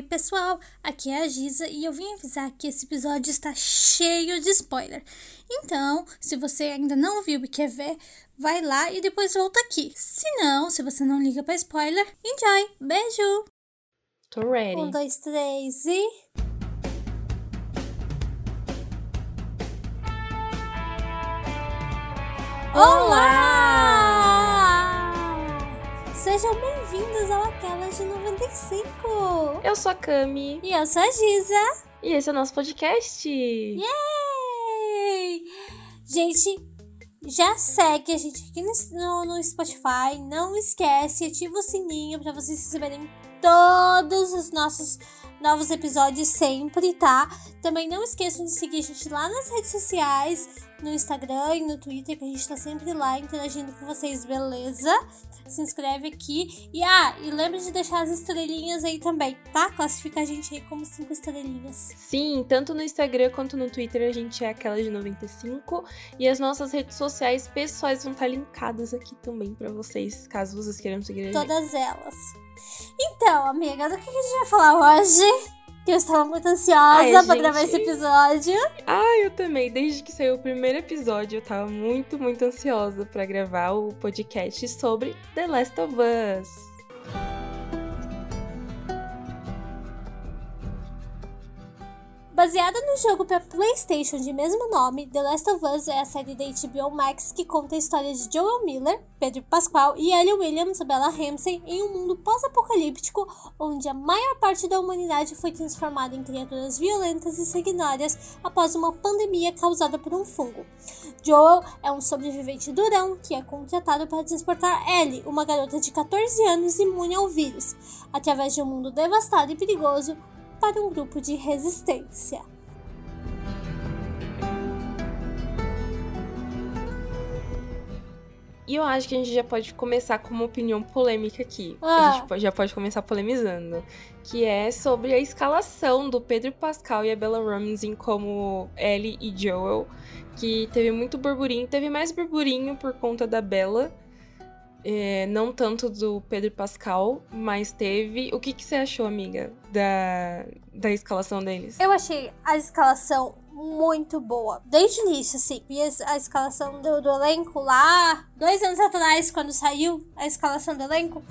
Oi, pessoal, aqui é a Giza e eu vim avisar que esse episódio está cheio de spoiler. Então, se você ainda não viu e quer ver, vai lá e depois volta aqui. Se não, se você não liga para spoiler, enjoy! Beijo! Tô ready. Um, dois, três e. Olá! Sejam bem-vindos ao Aquelas de 95! Eu sou a Cami. E eu sou a Giza. E esse é o nosso podcast. Yay! Gente, já segue a gente aqui no, no Spotify. Não esquece, ativa o sininho para vocês receberem todos os nossos novos episódios sempre, tá? Também não esqueçam de seguir a gente lá nas redes sociais, no Instagram e no Twitter, que a gente tá sempre lá interagindo com vocês, beleza? Se inscreve aqui. E ah, e lembra de deixar as estrelinhas aí também, tá? Classifica a gente aí como cinco estrelinhas. Sim, tanto no Instagram quanto no Twitter a gente é aquela de 95. E as nossas redes sociais pessoais vão estar linkadas aqui também para vocês, caso vocês queiram seguir a gente. Todas elas. Então, amiga, do que a gente vai falar hoje? Que eu estava muito ansiosa Ai, pra gente. gravar esse episódio. Ah, eu também. Desde que saiu o primeiro episódio, eu tava muito, muito ansiosa pra gravar o podcast sobre The Last of Us. Baseada no jogo para PlayStation de mesmo nome, The Last of Us é a série da HBO Max que conta a história de Joel Miller, Pedro Pascal e Ellie Williams, Bella Ramsey, em um mundo pós-apocalíptico onde a maior parte da humanidade foi transformada em criaturas violentas e sanguinárias após uma pandemia causada por um fungo. Joel é um sobrevivente durão que é contratado para transportar Ellie, uma garota de 14 anos imune ao vírus, através de um mundo devastado e perigoso para um grupo de resistência. E eu acho que a gente já pode começar com uma opinião polêmica aqui. Ah. A gente já pode começar polemizando. Que é sobre a escalação do Pedro Pascal e a Bella Ramsey como Ellie e Joel. Que teve muito burburinho. Teve mais burburinho por conta da Bella. É, não tanto do Pedro Pascal, mas teve. O que, que você achou, amiga, da, da escalação deles? Eu achei a escalação muito boa. Desde o início, assim. As- a escalação do, do elenco lá, dois anos atrás, quando saiu a escalação do elenco.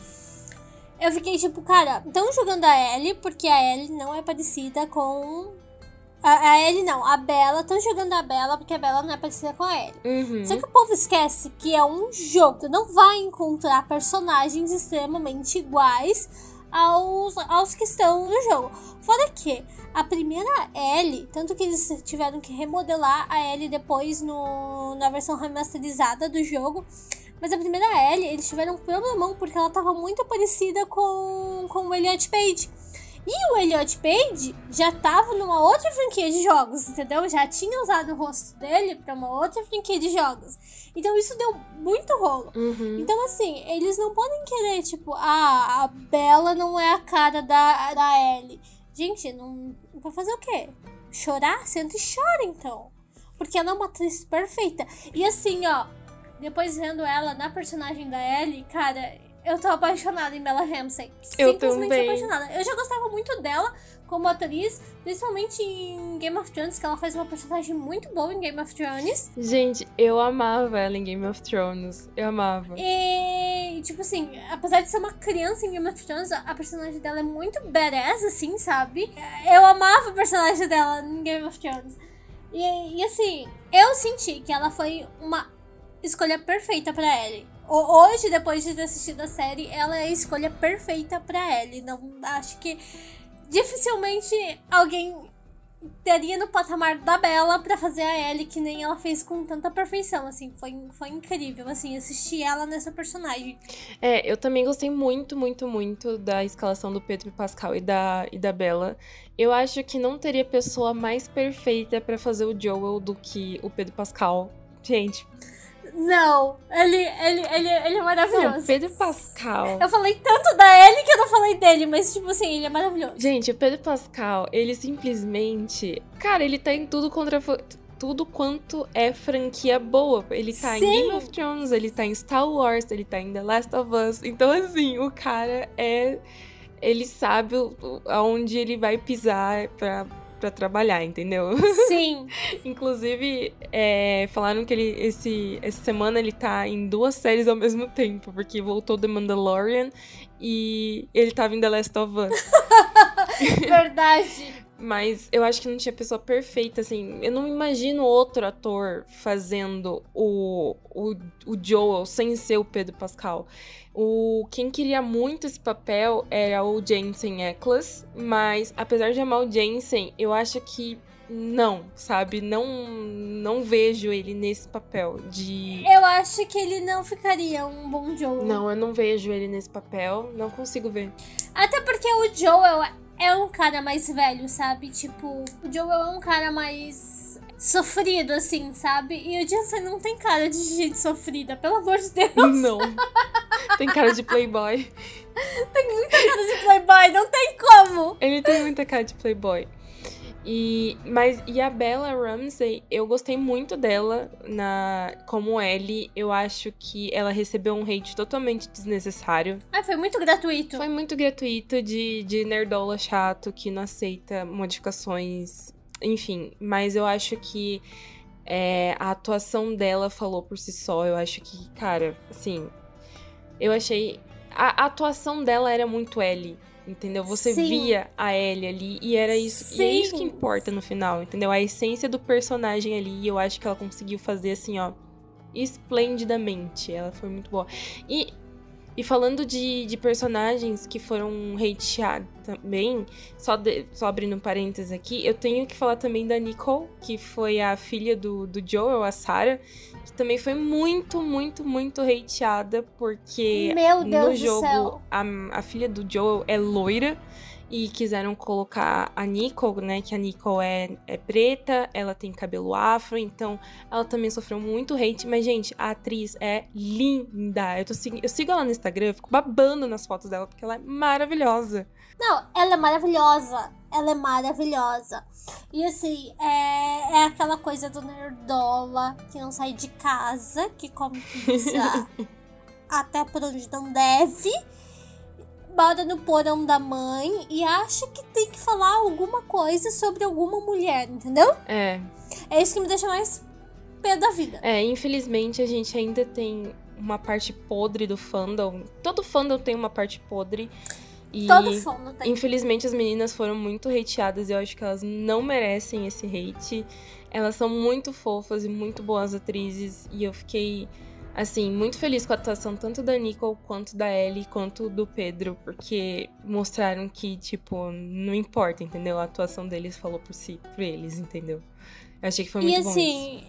Eu fiquei tipo, cara, estão jogando a Ellie, porque a Ellie não é parecida com. A, a Ellie não, a Bella. Estão jogando a Bella, porque a Bella não é parecida com a Ellie. Uhum. Só que o povo esquece que é um jogo. Tu não vai encontrar personagens extremamente iguais aos, aos que estão no jogo. Fora que a primeira Ellie, tanto que eles tiveram que remodelar a Ellie depois no, na versão remasterizada do jogo. Mas a primeira Ellie, eles tiveram um problemão porque ela tava muito parecida com, com o Elliot Page. E o Elliot Page já tava numa outra franquia de jogos, entendeu? Já tinha usado o rosto dele pra uma outra franquia de jogos. Então isso deu muito rolo. Uhum. Então, assim, eles não podem querer, tipo, ah, a Bella não é a cara da, da Ellie. Gente, não. Vai fazer o quê? Chorar? Senta e chora, então. Porque ela é uma atriz perfeita. E assim, ó, depois vendo ela na personagem da Ellie, cara, eu tô apaixonada em Bella Ramsey. Eu Simplesmente também. apaixonada. Eu já gostava muito dela como atriz, principalmente em Game of Thrones, que ela faz uma personagem muito boa em Game of Thrones. Gente, eu amava ela em Game of Thrones. Eu amava. E, tipo assim, apesar de ser uma criança em Game of Thrones, a a personagem dela é muito badass, assim, sabe? Eu amava o personagem dela em Game of Thrones. E, e assim, eu senti que ela foi uma escolha perfeita pra Ellie. Hoje, depois de ter assistido a série, ela é a escolha perfeita pra Ellie. Não acho que dificilmente alguém teria no patamar da Bella pra fazer a Ellie que nem ela fez com tanta perfeição, assim, foi, foi incrível, assim, assistir ela nessa personagem. É, eu também gostei muito, muito, muito da escalação do Pedro Pascal e da, e da Bella. Eu acho que não teria pessoa mais perfeita pra fazer o Joel do que o Pedro Pascal. Gente, Não, ele, ele, ele, ele é maravilhoso. não, Pedro Pascal. Eu falei tanto da Ellie que eu não falei dele, mas, tipo assim, ele é maravilhoso. Gente, o Pedro Pascal, ele simplesmente. Cara, ele tá em tudo contra. Tudo quanto é franquia boa. Ele tá em Sim. Game of Thrones, ele tá em Star Wars, ele tá em The Last of Us. Então, assim, o cara é. ele sabe aonde ele vai pisar pra, pra trabalhar, entendeu? Sim. Inclusive, é, falaram que ele, esse, essa semana ele tá em duas séries ao mesmo tempo, porque voltou The Mandalorian e ele tava em The Last of Us. Verdade. Mas eu acho que não tinha pessoa perfeita, assim. Eu não imagino outro ator fazendo o, o, o Joel sem ser o Pedro Pascal. O, quem queria muito esse papel era o Jensen Ackles, mas apesar de amar o Jensen, eu acho que não, sabe? Não, não vejo ele nesse papel de. Eu acho que ele não ficaria um bom Joel. Não, eu não vejo ele nesse papel. Não consigo ver. Até porque o Joel é um cara mais velho, sabe? Tipo, o Joel é um cara mais sofrido, assim, sabe? E o Jensen não tem cara de gente sofrida, pelo amor de Deus. Não. Tem cara de playboy. tem muita cara de playboy, não tem como. Ele tem muita cara de playboy. E, mas, e a Bella Ramsey, eu gostei muito dela na como Ellie. Eu acho que ela recebeu um hate totalmente desnecessário. Ah, foi muito gratuito. Foi muito gratuito de, de nerdola chato que não aceita modificações. Enfim, mas eu acho que é, a atuação dela falou por si só. Eu acho que, cara, assim. Eu achei. A, a atuação dela era muito Ellie entendeu? Você Sim. via a Ellie ali e era isso, e é isso que importa no final, entendeu? A essência do personagem ali, e eu acho que ela conseguiu fazer assim, ó, esplendidamente. Ela foi muito boa. E e falando de, de personagens que foram hateados também, só, de, só abrindo parênteses aqui, eu tenho que falar também da Nicole, que foi a filha do, do Joel, a Sarah, que também foi muito, muito, muito hateada, porque no jogo a, a filha do Joel é loira e quiseram colocar a Nicole, né? Que a Nicole é, é preta, ela tem cabelo afro, então ela também sofreu muito hate. Mas, gente, a atriz é linda. Eu, tô, eu sigo ela no Instagram, eu fico babando nas fotos dela, porque ela é maravilhosa. Não, ela é maravilhosa. Ela é maravilhosa. E assim, é, é aquela coisa do nerdola que não sai de casa, que come pizza até por onde não deve bora no porão da mãe e acha que tem que falar alguma coisa sobre alguma mulher, entendeu? É. É isso que me deixa mais pé da vida. É, infelizmente a gente ainda tem uma parte podre do fandom. Todo fandom tem uma parte podre. E Todo fandom tem. Infelizmente as meninas foram muito hateadas e eu acho que elas não merecem esse hate. Elas são muito fofas e muito boas atrizes e eu fiquei assim, muito feliz com a atuação tanto da Nicole quanto da Ellie, quanto do Pedro, porque mostraram que, tipo, não importa, entendeu? A atuação deles falou por si, por eles, entendeu? Eu achei que foi muito e, bom. E assim,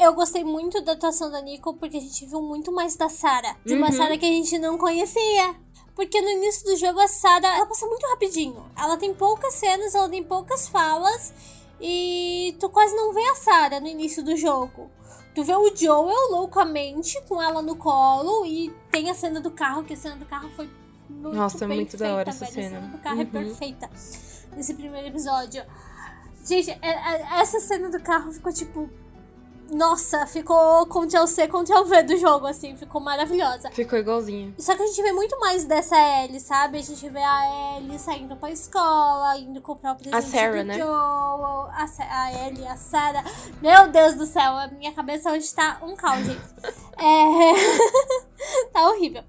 eu gostei muito da atuação da Nicole porque a gente viu muito mais da Sarah, de uma uhum. Sarah que a gente não conhecia. Porque no início do jogo a Sarah, ela passa muito rapidinho. Ela tem poucas cenas, ela tem poucas falas e tu quase não vê a Sarah no início do jogo. Tu vê o Joel loucamente com ela no colo e tem a cena do carro, que a cena do carro foi muito Nossa, é muito da hora essa velho. cena. A cena do carro é uhum. é perfeita nesse primeiro episódio. Gente, é, é, essa cena do carro ficou tipo nossa, ficou Ctrl C, Ctrl V do jogo, assim, ficou maravilhosa. Ficou igualzinho. Só que a gente vê muito mais dessa Ellie, sabe? A gente vê a Ellie saindo pra escola, indo comprar o presente a Sarah, do né? Joel, a, a Ellie, a Sarah. Meu Deus do céu, a minha cabeça hoje tá um caos, gente. é... tá horrível.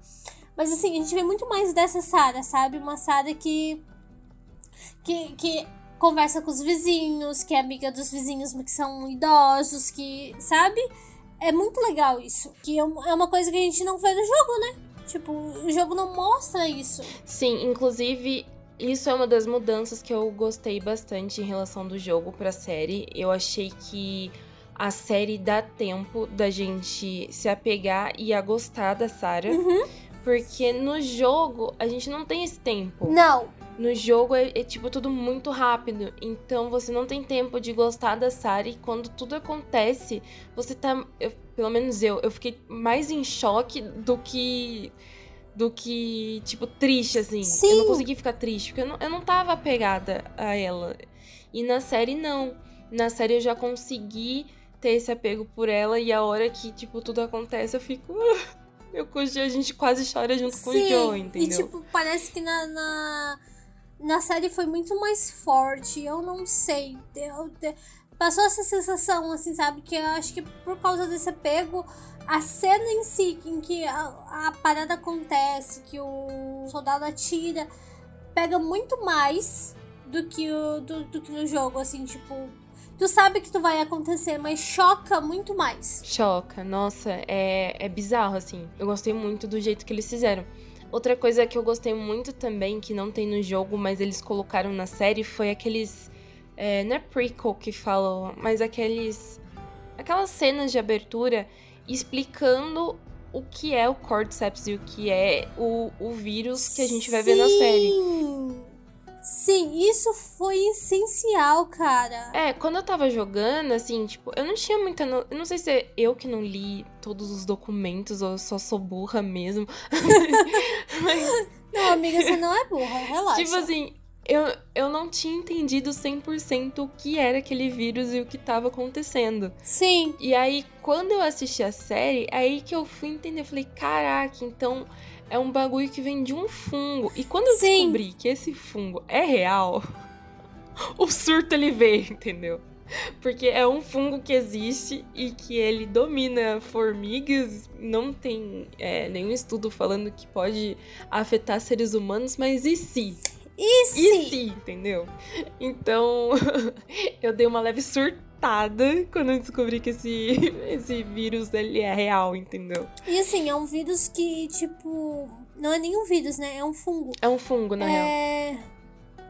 Mas assim, a gente vê muito mais dessa Sarah, sabe? Uma Sarah que... Que, que conversa com os vizinhos, que é amiga dos vizinhos que são idosos, que, sabe? É muito legal isso. Que é, é uma coisa que a gente não vê no jogo, né? Tipo, o jogo não mostra isso. Sim, inclusive, isso é uma das mudanças que eu gostei bastante em relação do jogo pra série. Eu achei que a série dá tempo da gente se apegar e a gostar da Sarah. Uhum. Porque no jogo a gente não tem esse tempo. Não. No jogo é, é, tipo tudo muito rápido, então você não tem tempo de gostar da Sarah e quando tudo acontece, você tá, eu, pelo menos eu, eu fiquei mais em choque do que do que tipo triste assim. Sim. Eu não consegui ficar triste porque eu não, eu não tava apegada a ela. E na série não. Na série eu já consegui ter esse apego por ela e a hora que tipo tudo acontece eu fico Eu com o Joe, a gente quase chora junto Sim, com o Joe, entendeu? E, tipo, parece que na, na, na série foi muito mais forte. Eu não sei. Eu, eu, passou essa sensação, assim, sabe? Que eu acho que por causa desse apego, a cena em si, em que a, a parada acontece, que o soldado atira, pega muito mais do que, o, do, do que no jogo, assim, tipo. Tu sabe que tu vai acontecer, mas choca muito mais. Choca, nossa, é, é bizarro, assim. Eu gostei muito do jeito que eles fizeram. Outra coisa que eu gostei muito também, que não tem no jogo, mas eles colocaram na série, foi aqueles. É, não é prequel que falam, mas aqueles. Aquelas cenas de abertura explicando o que é o Cordyceps e o que é o, o vírus que a gente vai ver na série. Sim, isso foi essencial, cara. É, quando eu tava jogando, assim, tipo, eu não tinha muita. No... Eu não sei se é eu que não li todos os documentos ou eu só sou burra mesmo. Mas... Não, amiga, você não é burra, relaxa. Tipo assim, eu, eu não tinha entendido 100% o que era aquele vírus e o que tava acontecendo. Sim. E aí, quando eu assisti a série, aí que eu fui entender. Eu falei, caraca, então é um bagulho que vem de um fungo. E quando eu Sim. descobri que esse fungo é real, o surto ele veio, entendeu? Porque é um fungo que existe e que ele domina formigas. Não tem é, nenhum estudo falando que pode afetar seres humanos, mas e se? E E sim. se, entendeu? Então, eu dei uma leve surtada quando eu descobri que esse, esse vírus ele é real, entendeu? E assim, é um vírus que, tipo. Não é nem um vírus, né? É um fungo. É um fungo, na real. É.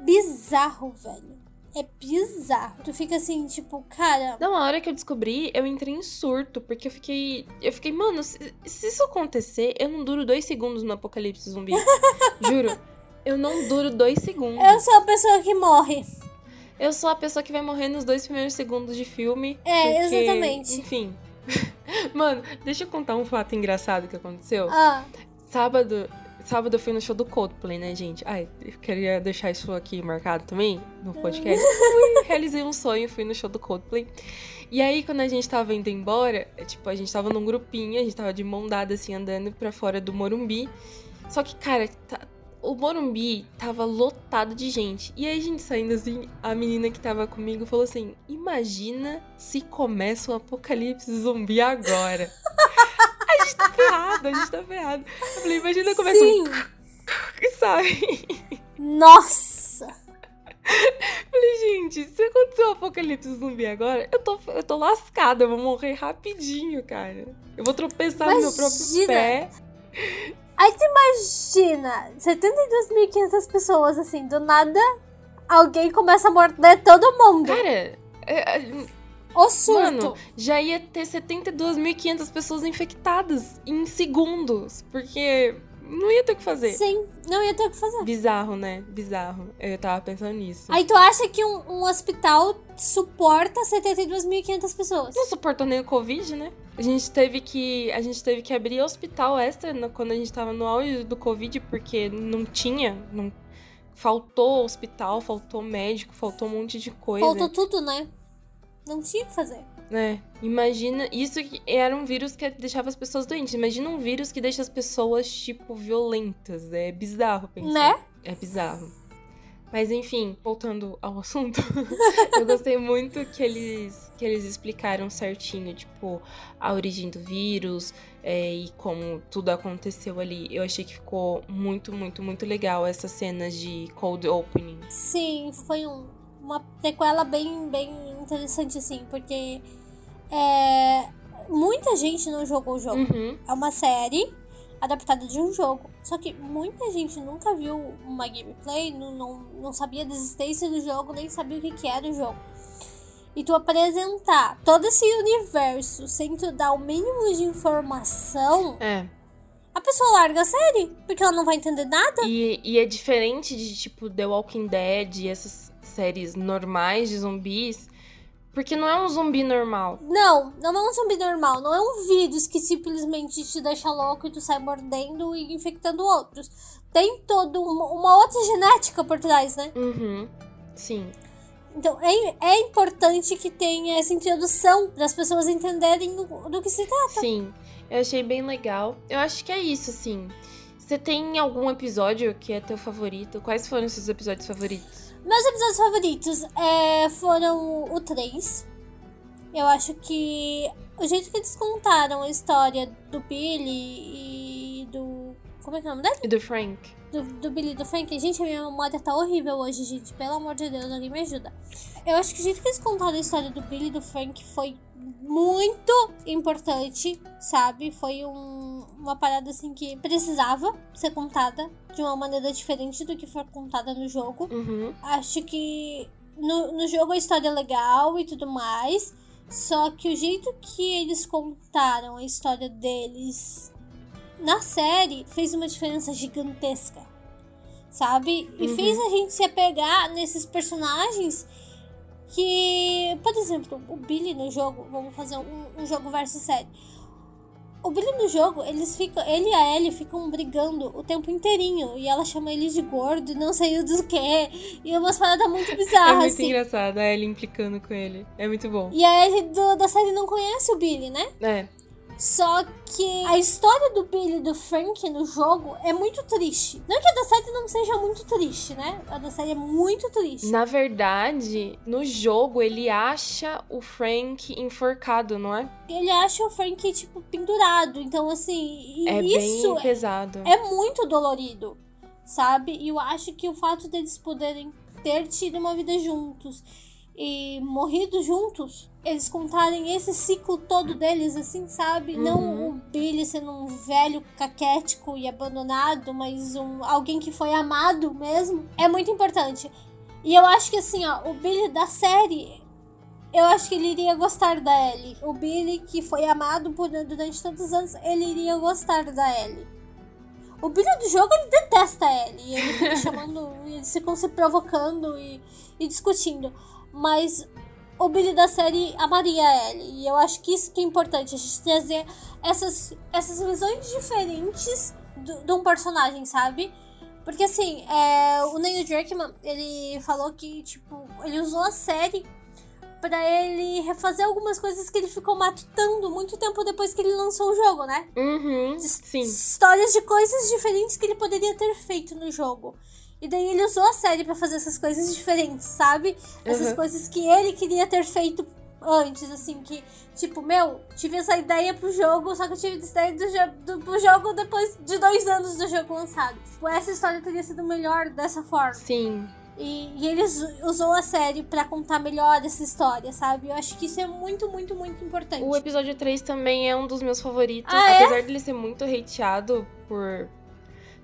Bizarro, velho. É bizarro. Tu fica assim, tipo, cara. Não, a hora que eu descobri, eu entrei em surto, porque eu fiquei. Eu fiquei, mano, se, se isso acontecer, eu não duro dois segundos no apocalipse zumbi. Juro. Eu não duro dois segundos. Eu sou a pessoa que morre. Eu sou a pessoa que vai morrer nos dois primeiros segundos de filme. É, porque, exatamente. Enfim. Mano, deixa eu contar um fato engraçado que aconteceu. Ah, Sábado, sábado eu fui no show do Coldplay, né, gente? Ai, eu queria deixar isso aqui marcado também no podcast. Fui, realizei um sonho, fui no show do Coldplay. E aí, quando a gente tava indo embora, é, tipo, a gente tava num grupinho, a gente tava de mão dada, assim, andando pra fora do Morumbi. Só que, cara, tá- o Morumbi tava lotado de gente. E aí, a gente saindo assim, a menina que tava comigo falou assim: Imagina se começa um apocalipse zumbi agora. a gente tá ferrado, a gente tá ferrado. Eu falei, imagina começa sim. um e sai. Nossa. Falei, gente, se acontecer um apocalipse zumbi agora, eu tô, eu tô lascada, eu vou morrer rapidinho, cara. Eu vou tropeçar no meu próprio Imagina. pé. Aí tu imagina 72.500 pessoas, assim, do nada, alguém começa a morder todo mundo. Cara, é, é, O surto. mano, já ia ter 72.500 pessoas infectadas em segundos, porque não ia ter o que fazer. Sim, não ia ter o que fazer. Bizarro, né? Bizarro. Eu tava pensando nisso. Aí tu acha que um, um hospital suporta 72.500 pessoas? não suportou nem o Covid, né? A gente teve que, a gente teve que abrir hospital extra no- quando a gente tava no auge do Covid, porque não tinha, não faltou hospital, faltou médico, faltou um monte de coisa. Faltou tudo, né? Não tinha o que fazer. né? Imagina, isso que era um vírus que deixava as pessoas doentes. Imagina um vírus que deixa as pessoas tipo violentas. É bizarro pensar. Né? É bizarro. Mas enfim, voltando ao assunto, eu gostei muito que eles, que eles explicaram certinho, tipo, a origem do vírus é, e como tudo aconteceu ali. Eu achei que ficou muito, muito, muito legal essas cenas de cold opening. Sim, foi um- uma prequela bem, bem interessante, assim, porque é, muita gente não jogou o jogo. Uhum. É uma série adaptada de um jogo. Só que muita gente nunca viu uma gameplay, não, não, não sabia da existência do jogo, nem sabia o que, que era o jogo. E tu apresentar todo esse universo sem tu dar o mínimo de informação, É. a pessoa larga a série, porque ela não vai entender nada. E, e é diferente de, tipo, The Walking Dead e essas séries normais de zumbis, porque não é um zumbi normal. Não, não é um zumbi normal, não é um vírus que simplesmente te deixa louco e tu sai mordendo e infectando outros. Tem toda uma, uma outra genética por trás, né? Uhum. Sim. Então é, é importante que tenha essa introdução para as pessoas entenderem do, do que se trata. Sim. Eu achei bem legal. Eu acho que é isso, assim. Você tem algum episódio que é teu favorito? Quais foram os seus episódios favoritos? Meus episódios favoritos é, foram o 3. Eu acho que o jeito que eles contaram a história do Billy e. Como é que é o nome dele? Do Frank. Do, do Billy do Frank. Gente, a minha memória tá horrível hoje, gente. Pelo amor de Deus, alguém me ajuda. Eu acho que o jeito que eles contaram a história do Billy e do Frank foi muito importante, sabe? Foi um, uma parada assim que precisava ser contada de uma maneira diferente do que foi contada no jogo. Uhum. Acho que no, no jogo a história é legal e tudo mais. Só que o jeito que eles contaram a história deles na série fez uma diferença gigantesca. Sabe? E Uhum. fez a gente se apegar nesses personagens que, por exemplo, o Billy no jogo, vamos fazer um, um jogo versus série. O Billy no jogo, eles ficam, ele e a Ellie ficam brigando o tempo inteirinho. E ela chama ele de gordo e não sei do que. E umas paradas muito É bizarras, muito assim. engraçado a Ellie implicando com ele. É muito bom. E a Ellie do- da série não conhece o Billy, né? É. Só que a história do Billy e do Frank no jogo é muito triste. Não que a da série não seja muito triste, né? A da série é muito triste. Na verdade, no jogo ele acha o Frank enforcado, não é? Ele acha o Frank, tipo, pendurado. Então, assim, É isso bem pesado. é muito dolorido, sabe? E eu acho que o fato deles poderem ter tido uma vida juntos e morrido juntos, eles contarem esse ciclo todo deles, assim, sabe? Não Uhum. o Billy sendo um velho caquético e abandonado, mas um, alguém que foi amado mesmo, é muito importante. E eu acho que, assim, ó, o Billy da série. Eu acho que ele iria gostar da Ellie. O Billy, que foi amado por, durante tantos anos, ele iria gostar da Ellie. O Billy do jogo, ele detesta a Ellie. Ele fica chamando. Eles ficam se provocando e, e discutindo. Mas o Billy da série amaria a Ellie. E eu acho que isso que é importante. A gente trazer essas, essas visões diferentes de um personagem, sabe? Porque assim, é, o Neil Druckmann, ele falou que, tipo, ele usou a série pra ele refazer algumas coisas que ele ficou matutando muito tempo depois que ele lançou o jogo, né? Uhum. Sim. histórias de coisas diferentes que ele poderia ter feito no jogo. E daí ele usou a série pra fazer essas coisas diferentes, sabe? Essas Uhum. coisas que ele queria ter feito antes, assim, que, tipo, meu, tive essa ideia pro jogo, só que eu tive essa ideia do, jo do, pro jogo depois de dois anos do jogo lançado. Tipo, essa história teria sido melhor dessa forma. Sim. E, e ele us- usou a série pra contar melhor essa história, sabe? Eu acho que isso é muito, muito, muito importante. O episódio 3 também é um dos meus favoritos. Ah, é? apesar dele ser muito hateado por.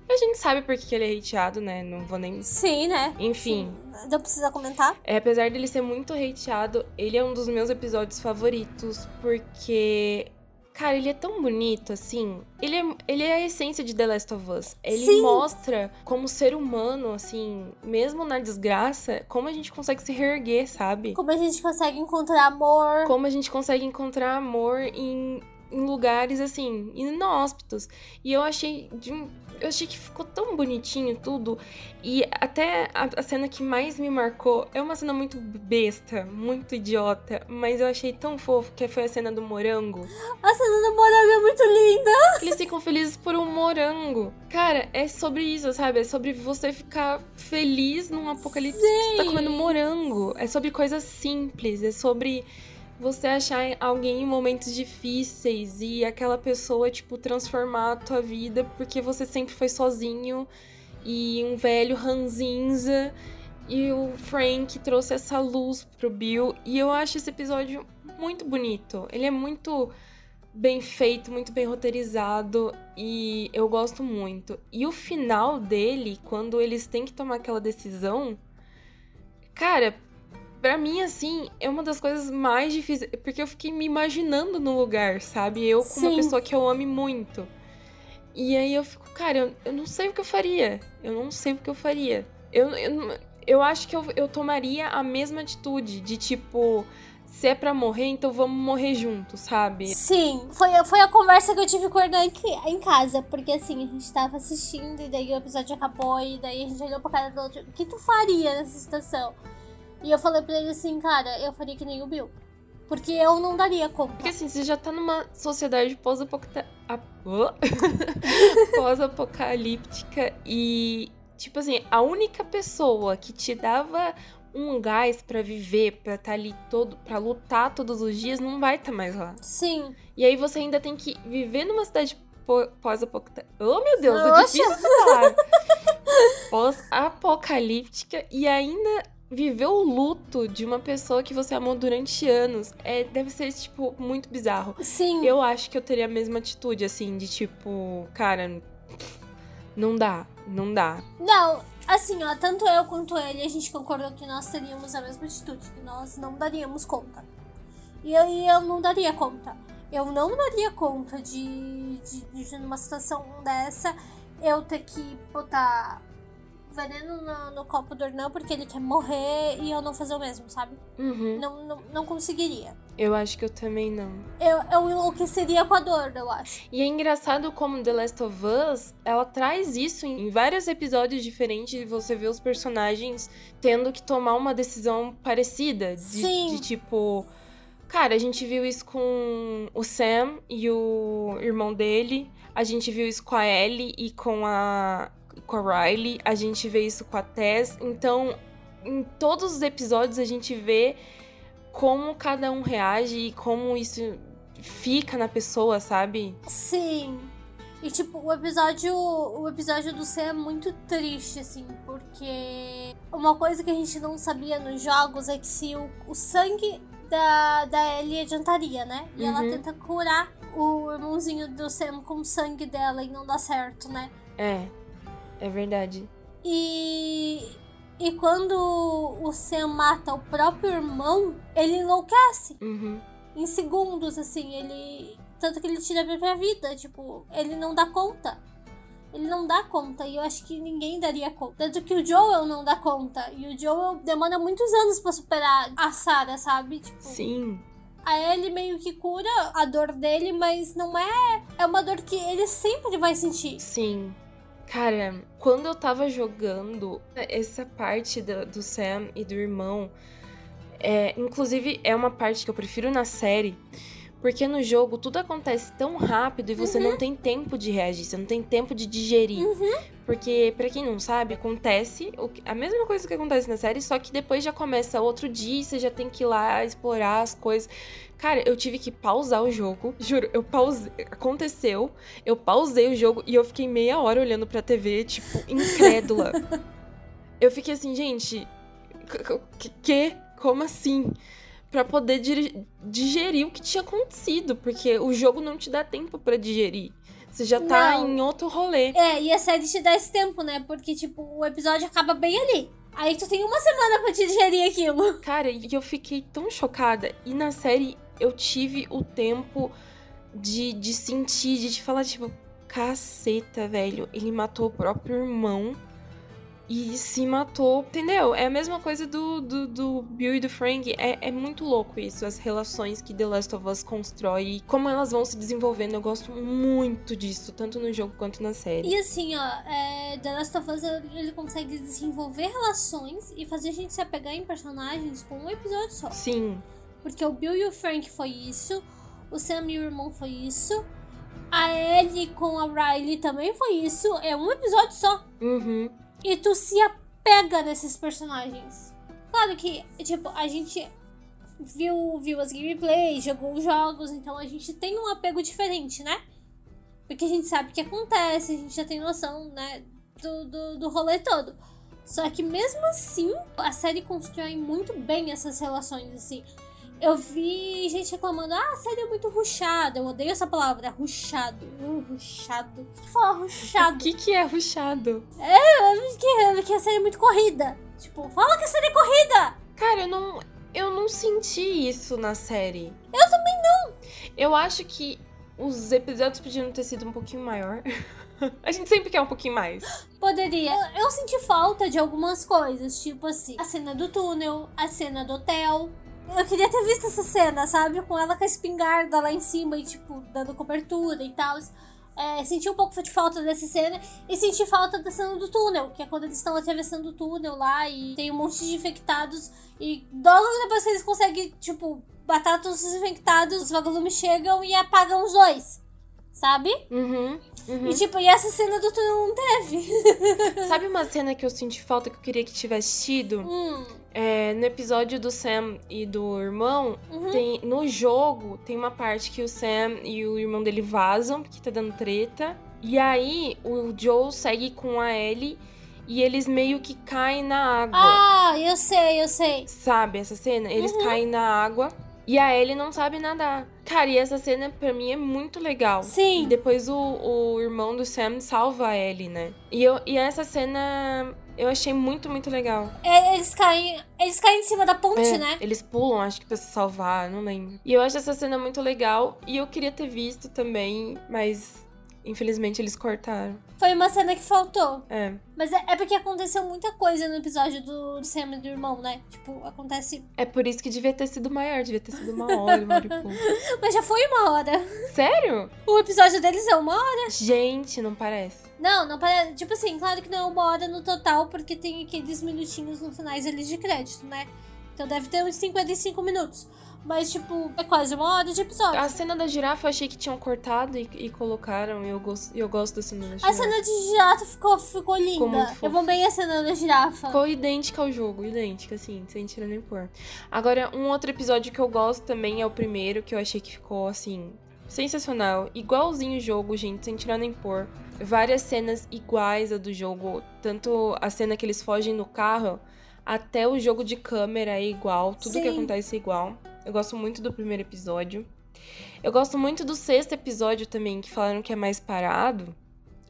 A gente sabe por que que ele é hateado, né? Não vou nem. Sim, né? Enfim. Sim. Não precisa comentar. É, apesar dele ser muito hateado, ele é um dos meus episódios favoritos, porque. Cara, ele é tão bonito, assim. Ele é, ele é a essência de The Last of Us. Ele Sim. mostra como ser humano, assim, mesmo na desgraça, como a gente consegue se reerguer, sabe? Como a gente consegue encontrar amor. Como a gente consegue encontrar amor em, em lugares, assim, inóspitos. E eu achei de um- Eu achei que ficou tão bonitinho tudo. E até a, a cena que mais me marcou é uma cena muito besta, muito idiota, mas eu achei tão fofo que foi a cena do morango. A cena do morango é muito linda. Eles ficam felizes por um morango. Cara, é sobre isso, sabe? É sobre você ficar feliz num apocalipse que você tá Sim. comendo morango. É sobre coisas simples, é sobre você achar alguém em momentos difíceis e aquela pessoa, tipo, transformar a tua vida porque você sempre foi sozinho e um velho ranzinza. E o Frank trouxe essa luz pro Bill. E eu acho esse episódio muito bonito. Ele é muito bem feito, muito bem roteirizado e eu gosto muito. E o final dele, quando eles têm que tomar aquela decisão, cara, pra mim assim, é uma das coisas mais difíceis, porque eu fiquei me imaginando no lugar, sabe? Eu com uma Sim. pessoa que eu ame muito. E aí eu fico, cara, eu, eu não sei o que eu faria. Eu não sei o que eu faria. Eu, eu, eu acho que eu, eu tomaria a mesma atitude de tipo, se é pra morrer, então vamos morrer juntos, sabe? Sim, foi, foi a conversa que eu tive com o Hernan em casa. Porque assim, a gente tava assistindo e daí o episódio acabou. E daí a gente olhou pra cara do outro. O que tu faria nessa situação? E eu falei pra ele assim, cara, eu faria que nem o Bill. Porque eu não daria conta. Porque assim, você já tá numa sociedade pós-apocalíptica e, tipo assim, a única pessoa que te dava um gás para viver, para estar tá ali todo, para lutar todos os dias, não vai estar tá mais lá. Sim. E aí você ainda tem que viver numa cidade pós-apocalíptica. Oh, meu Deus, é difícil falar. Pós-apocalíptica e ainda viver o luto de uma pessoa que você amou durante anos é deve ser tipo muito bizarro. Sim. Eu acho que eu teria a mesma atitude assim de tipo, cara, não dá, não dá. Não, assim, ó, tanto eu quanto ele a gente concordou que nós teríamos a mesma atitude, que nós não daríamos conta. E eu, eu não daria conta. Eu não daria conta de, de, de numa situação dessa eu ter que botar veneno no, no copo do Hernan porque ele quer morrer e eu não fazer o mesmo, sabe? Uhum. Não, não, não conseguiria. Eu acho que eu também não. Eu, eu enlouqueceria com a dor, eu acho. E é engraçado como The Last of Us, ela traz isso em vários episódios diferentes e você vê os personagens tendo que tomar uma decisão parecida. De, Sim. de tipo. Cara, a gente viu isso com o Sam e o irmão dele. A gente viu isso com a Ellie e com a com a Riley, a gente vê isso com a Tess. Então, em todos os episódios a gente vê como cada um reage e como isso fica na pessoa, sabe? Sim. E tipo, o episódio, o episódio do C é muito triste assim, porque uma coisa que a gente não sabia nos jogos é que se o, o sangue da, da Ellie adiantaria, né? E uhum. ela tenta curar o irmãozinho do Sam com o sangue dela e não dá certo, né? É. É verdade. E. E quando o Sam mata o próprio irmão, ele enlouquece. Uhum. Em segundos, assim, ele. Tanto que ele tira a própria vida. Tipo, ele não dá conta. Ele não dá conta. E eu acho que ninguém daria conta. Tanto que o Joel não dá conta. E o Joel demora muitos anos para superar a Sarah, sabe? Tipo, Sim. A ele meio que cura a dor dele, mas não é. É uma dor que ele sempre vai sentir. Sim. Cara, quando eu tava jogando essa parte do, do Sam e do irmão, é, inclusive é uma parte que eu prefiro na série, porque no jogo tudo acontece tão rápido e você uhum. não tem tempo de reagir, você não tem tempo de digerir. Uhum. Porque, para quem não sabe, acontece a mesma coisa que acontece na série, só que depois já começa outro dia e você já tem que ir lá explorar as coisas. Cara, eu tive que pausar o jogo. Juro, eu pausei. Aconteceu. Eu pausei o jogo e eu fiquei meia hora olhando pra TV, tipo, incrédula. eu fiquei assim, gente. Que? Como assim? Pra poder digerir o que tinha acontecido. Porque o jogo não te dá tempo para digerir. Você já tá não. em outro rolê. É, e a série te dá esse tempo, né? Porque, tipo, o episódio acaba bem ali. Aí tu tem uma semana pra te digerir aquilo. Cara, e eu fiquei tão chocada. E na série eu tive o tempo de, de sentir, de te falar, tipo, caceta, velho. Ele matou o próprio irmão e se matou, entendeu? É a mesma coisa do, do, do Bill e do Frank. É, é muito louco isso, as relações que The Last of Us constrói e como elas vão se desenvolvendo. Eu gosto muito disso, tanto no jogo quanto na série. E assim, ó, é, The Last of Us ele consegue desenvolver relações e fazer a gente se apegar em personagens com um episódio só. Sim. Porque o Bill e o Frank foi isso, o Sam e o irmão foi isso, a Ellie com a Riley também foi isso. É um episódio só. Uhum. E tu se apega nesses personagens. Claro que, tipo, a gente viu, viu as gameplays, jogou os jogos, então a gente tem um apego diferente, né? Porque a gente sabe o que acontece, a gente já tem noção, né, do, do, do rolê todo. Só que mesmo assim, a série constrói muito bem essas relações, assim. Eu vi gente reclamando, ah, a série é muito ruchada. Eu odeio essa palavra, ruchado. Uh, ruchado. O que fala ruchado? O que, que é ruchado? É, que, que a série é muito corrida. Tipo, fala que a série é corrida! Cara, eu não, eu não senti isso na série. Eu também não! Eu acho que os episódios podiam ter sido um pouquinho maior. A gente sempre quer um pouquinho mais. Poderia. Eu, eu, senti falta de algumas coisas, tipo assim, a cena do túnel, a cena do hotel. Eu queria ter visto essa cena, sabe? Com ela com a espingarda lá em cima e, tipo, dando cobertura e tal. É, senti um pouco de falta dessa cena e senti falta da cena do túnel, que é quando eles estão atravessando o túnel lá e tem um monte de infectados. E logo depois que eles conseguem, tipo, mataram todos os infectados, os vagalumes chegam e apagam os dois. Sabe? Uhum, uhum. E tipo, e essa cena do túnel não teve. Sabe uma cena que eu senti falta que eu queria que tivesse tido? hum, É, no episódio do Sam e do irmão, uhum. tem, no jogo tem uma parte que o Sam e o irmão dele vazam, porque tá dando treta. E aí o Joe segue com a Ellie e eles meio que caem na água. Ah, eu sei, eu sei. Sabe essa cena? Eles Uhum. caem na água e a Ellie não sabe nadar. Cara, e essa cena pra mim é muito legal. Sim. E depois o, o irmão do Sam salva a Ellie, né? E, eu, e essa cena eu achei muito, muito legal. É, Eles caem. Eles caem em cima da ponte, É, né? Eles pulam, acho que pra se salvar, não lembro. E eu acho essa cena muito legal. E eu queria ter visto também, mas infelizmente eles cortaram. Foi uma cena que faltou. É. Mas é, é porque aconteceu muita coisa no episódio do, Sam e do irmão, né? Tipo, acontece. É por isso que devia ter sido maior, devia ter sido uma hora, uma hora e pouco. Mas já foi uma hora. Sério? O episódio deles é uma hora. Gente, não parece. Não, não parece. Tipo assim, claro que não é uma hora no total, porque tem aqueles minutinhos no finais ali de crédito, né? Então deve ter uns 55 minutos. Mas, tipo, é quase uma hora de episódio. A cena da girafa eu achei que tinham cortado e, e colocaram. E eu, gosto, eu gosto da cena da A girafa. cena de girafa ficou, ficou linda. muito eu vou bem a cena da girafa. Ficou idêntica ao jogo, idêntica, assim, sem tirar nem pôr. Agora, um outro episódio que eu gosto também é o primeiro, que eu achei que ficou, assim, sensacional. Igualzinho o jogo, gente, sem tirar nem pôr. Várias cenas iguais a do jogo. Tanto a cena que eles fogem no carro, até o jogo de câmera é igual. Tudo que Sim. acontece é igual. Eu gosto muito do primeiro episódio. Eu gosto muito do sexto episódio também, que falaram que é mais parado.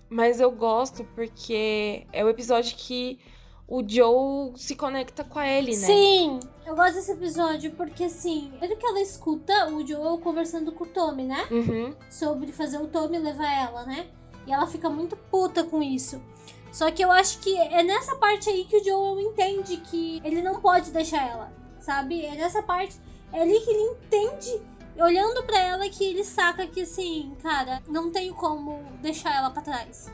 Mas eu gosto porque é o episódio que o Joe se conecta com a Ellie, né? Sim, eu gosto desse episódio porque, assim, primeiro que ela escuta o Joel conversando com o Tommy, né? Uhum. Sobre fazer o Tommy levar ela, né? E ela fica muito puta com isso. Só que eu acho que é nessa parte aí que o Joel entende que ele não pode deixar ela, sabe? É nessa parte, é ali que ele entende, olhando pra ela, que ele saca que, assim, cara, não tenho como deixar ela pra trás.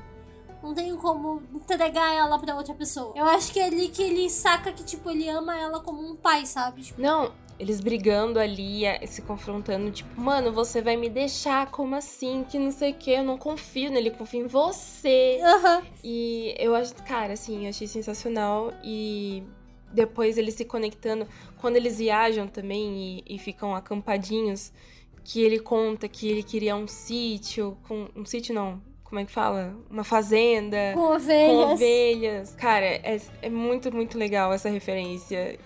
Não tenho como entregar ela pra outra pessoa. Eu acho que é ali que ele saca que, tipo, ele ama ela como um pai, sabe? Tipo, Não, eles brigando ali, se confrontando, tipo, mano, você vai me deixar? Como assim? Que não sei o que, eu não confio nele, confio em você. aham. E eu acho, cara, assim, eu achei sensacional. E depois eles se conectando, quando eles viajam também e, e ficam acampadinhos, que ele conta que ele queria um sítio, com. Um sítio não, como é que fala? Uma fazenda. Com Com ovelhas. ovelhas. Cara, é, é muito, muito legal essa referência.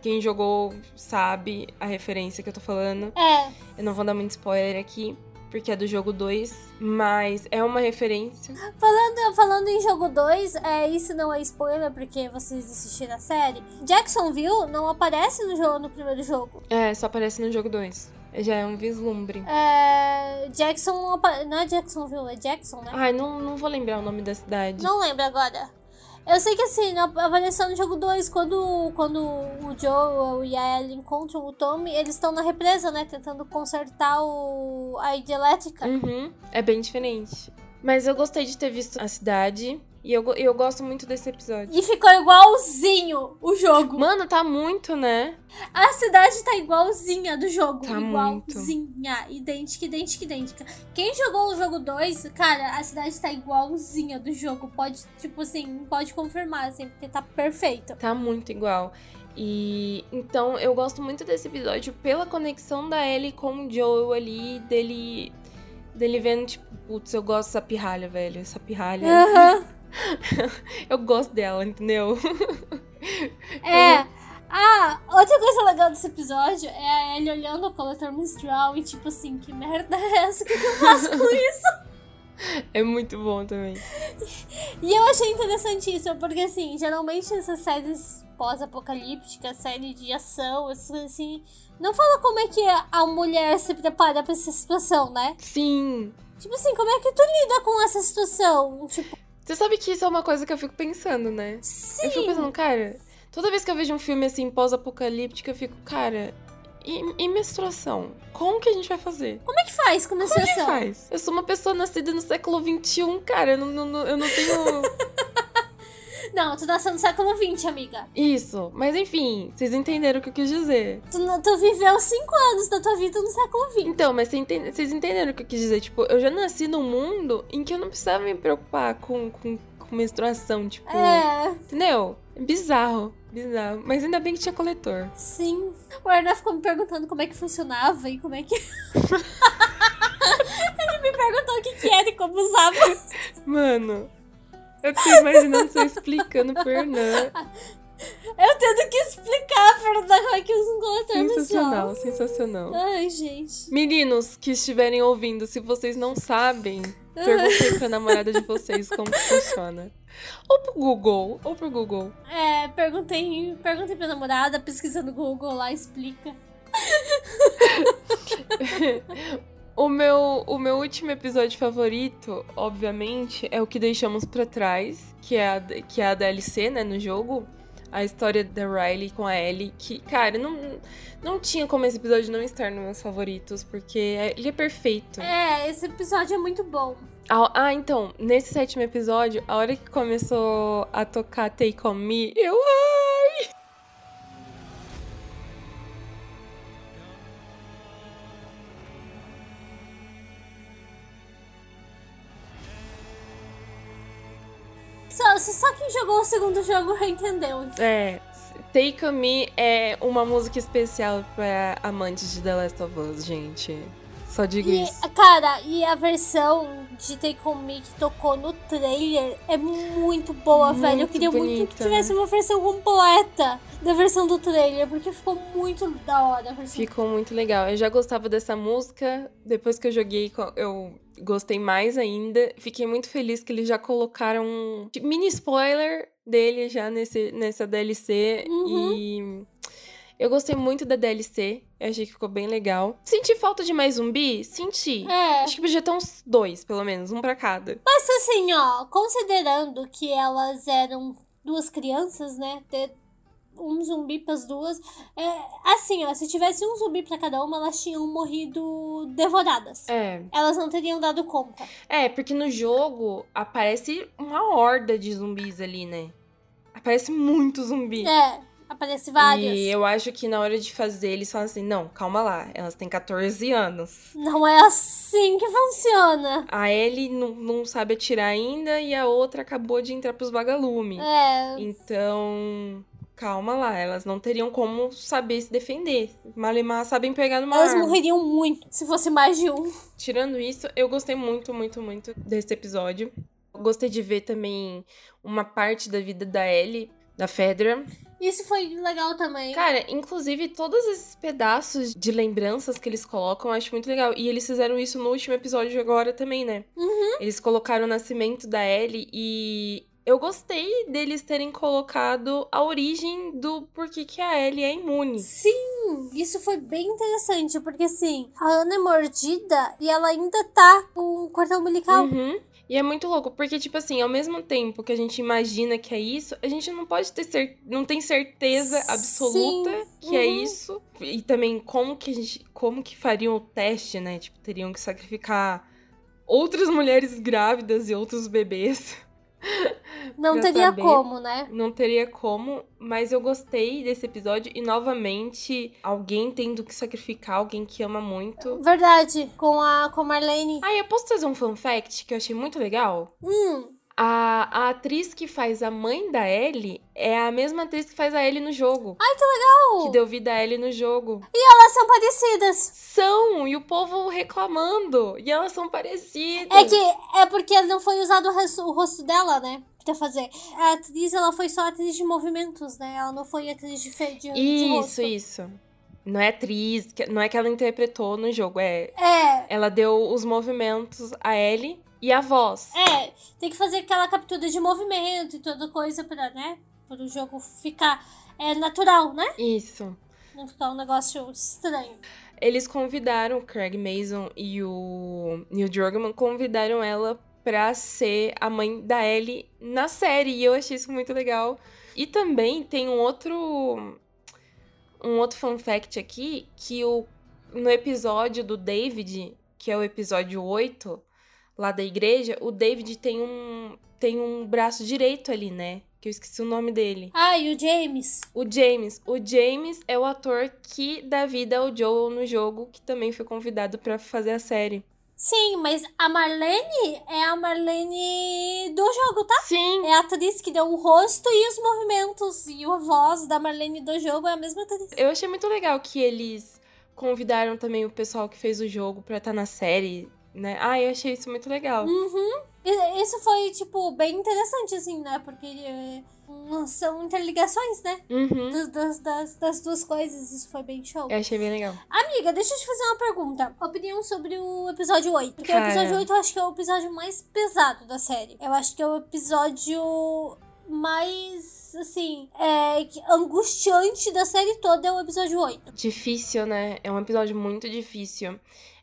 Quem jogou sabe a referência que eu tô falando. É, Eu não vou dar muito spoiler aqui, porque é do jogo 2, mas é uma referência. Falando, falando em jogo 2, é, isso não é spoiler porque vocês assistiram a série. Jacksonville não aparece no, jogo, no primeiro jogo. É, só aparece no jogo 2. Já é um vislumbre. É, Jackson não, é Jacksonville, é Jackson, né? Ai, não, não vou lembrar o nome da cidade. Não lembro agora. Eu sei que assim, na- apareceu no jogo 2, quando, quando o Joel e a Ellie encontram o Tommy, eles estão na represa, né? Tentando consertar o, a hidrelétrica. Uhum, é bem diferente. Mas eu gostei de ter visto a cidade. E eu, eu gosto muito desse episódio. E ficou igualzinho o jogo. Mano, tá muito, né? A cidade tá igualzinha do jogo. Tá igualzinha. Idêntica, idêntica, idêntica. Quem jogou o jogo 2, cara, a cidade tá igualzinha do jogo. Pode, tipo assim, pode confirmar, assim, porque tá perfeito. Tá muito igual. E então eu gosto muito desse episódio pela conexão da Ellie com o Joel ali, dele dele vendo tipo, putz, eu gosto dessa pirralha, velho, essa pirralha. Aham. Eu gosto dela, entendeu? É. Ah, outra coisa legal desse episódio é a Ellie olhando o coletor menstrual e tipo assim, que merda é essa? O que, que eu faço com isso? É muito bom também. E eu achei interessantíssimo, porque assim, geralmente essas séries pós-apocalípticas, série de ação, assim, não fala como é que a mulher se prepara pra essa situação, né? Sim. Tipo assim, como é que tu lida com essa situação? Tipo, Você sabe que isso é uma coisa que eu fico pensando, né? sim. Eu fico pensando, cara, toda vez que eu vejo um filme assim pós-apocalíptico, eu fico, cara, e, e menstruação? Como que a gente vai fazer? Como é que faz com Como que menstruação? faz? Eu sou uma pessoa nascida no século XXI, cara. Eu não- não- eu não tenho. Não, tu nasceu no século XX, amiga. Isso, mas enfim, vocês entenderam o que eu quis dizer. Tu, tu viveu cinco anos da tua vida no século XX. Então, mas vocês entenderam o que eu quis dizer? Tipo, eu já nasci num mundo em que eu não precisava me preocupar com, com, com menstruação, tipo. É. Entendeu? Bizarro, bizarro. Mas ainda bem que tinha coletor. Sim. O Arna ficou me perguntando como é que funcionava e como é que. Ele me perguntou o que, que era e como usava. Mano, eu tô imaginando você explicando pro Hernan. Eu tendo que explicar pra Fernanda como é que um coletor Sensacional, sensacional. Ai, gente. Meninos que estiverem ouvindo, se vocês não sabem, perguntem pra namorada de vocês como que funciona. Ou pro Google, ou pro Google. É, perguntei, perguntei pra namorada, pesquisa no Google lá, explica. O meu, o meu último episódio favorito, obviamente, é o que deixamos pra trás, que é a, que é a DLC, né, no jogo. A história da Riley com a Ellie, que, cara, não, não tinha como esse episódio não estar nos meus favoritos, porque é- ele é perfeito. É, esse episódio é muito bom. Ah, ah, então, nesse sétimo episódio, a hora que começou a tocar Take On Me, eu. Ai! Só, só quem jogou o segundo jogo entendeu. É. Take On Me é uma música especial pra amantes de The Last of Us, gente. Só digo E, isso. cara, e a versão de Take On Me que tocou no trailer é muito boa, Muito velho. Eu queria muito bonita, que tivesse uma versão completa da versão do trailer, porque ficou muito da hora a versão. Ficou muito legal. Eu já gostava dessa música. Depois que eu joguei, eu gostei mais ainda. Fiquei muito feliz que eles já colocaram um mini spoiler dele já nesse, nessa DLC. Uhum. E eu gostei muito da DLC. Eu achei que ficou bem legal. Senti falta de mais zumbi? Senti. É, Acho que podia ter uns dois, pelo menos, um pra cada. mas assim, ó, considerando que elas eram duas crianças, né? Um zumbi pras duas. É, assim, ó, se tivesse um zumbi pra cada uma, elas tinham morrido devoradas. É. Elas não teriam dado conta. É, porque no jogo aparece uma horda de zumbis ali, né? Aparece muito zumbi. É, aparece várias. E eu acho que na hora de fazer, eles falam assim: não, calma lá, elas têm 14 anos. Não é assim que funciona. A Ellie não, não sabe atirar ainda e a outra acabou de entrar pros vagalumes. É, Então, calma lá, elas não teriam como saber se defender. Malemar sabem pegar numa elas arma. morreriam muito se fosse mais de um. Tirando isso, eu gostei muito, muito, muito desse episódio. Gostei de ver também uma parte da vida da Ellie, da Fedra. Isso foi legal também. Cara, inclusive, todos esses pedaços de lembranças que eles colocam, eu acho muito legal. E eles fizeram isso no último episódio agora também, né? Uhum. Eles colocaram o nascimento da Ellie e eu gostei deles terem colocado a origem do porquê que a Ellie é imune. Sim, isso foi bem interessante, porque assim, a Ana é mordida e ela ainda tá com o cordão umbilical. Uhum. E é muito louco, porque, tipo assim, ao mesmo tempo que a gente imagina que é isso, a gente não pode ter cer não tem certeza absoluta Sim. que é Uhum. isso. E também como que a gente. Como que fariam o teste, né? Tipo, teriam que sacrificar outras mulheres grávidas e outros bebês. Não teria saber. como, né? Não teria como, mas eu gostei desse episódio e novamente alguém tendo que sacrificar alguém que ama muito. Verdade, com a, com a Marlene. Ah, eu posso trazer um fun fact que eu achei muito legal? Hum, A, a atriz que faz a mãe da Ellie é a mesma atriz que faz a Ellie no jogo. ai que legal! Que deu vida a Ellie no jogo. Elas são parecidas. São! E o povo reclamando. E elas são parecidas. É que é porque não foi usado o rosto dela, né? Pra fazer. A atriz, ela foi só atriz de movimentos, né? Ela não foi atriz de, de, de Isso, rosto. isso. Não é atriz, não é que ela interpretou no jogo, é. É, Ela deu os movimentos a Ellie e a voz. é. Tem que fazer aquela captura de movimento e toda coisa pra, né? Para o jogo ficar é, natural, né? Isso. Não ficar um negócio estranho. Eles convidaram o Craig Mason e o Neil Druckmann convidaram ela pra ser a mãe da Ellie na série. E eu achei isso muito legal. E também tem um outro um outro fun fact aqui que o no episódio do David, que é o episódio 8, lá da igreja, o David tem um tem um braço direito ali, né? que eu esqueci o nome dele. Ah, e o James? O James. O James é o ator que dá vida ao Joel no jogo, que também foi convidado para fazer a série. Sim, mas a Marlene é a Marlene do jogo, tá? Sim. É a atriz que deu o rosto e os movimentos e a voz da Marlene do jogo é a mesma atriz. Eu achei muito legal que eles convidaram também o pessoal que fez o jogo pra estar na série, né? Ah, eu achei isso muito legal. Uhum. Isso foi, tipo, bem interessante, assim, né? Porque é, são interligações, né? Uhum. Das, das, das, duas coisas. Isso foi bem show. Eu achei bem legal. Amiga, deixa eu te fazer uma pergunta. Opinião sobre o episódio 8. Porque Cara. o episódio 8 eu acho que é o episódio mais pesado da série. Eu acho que é o episódio mais, assim, é, angustiante da série toda é o episódio 8. Difícil, né? É um episódio muito difícil.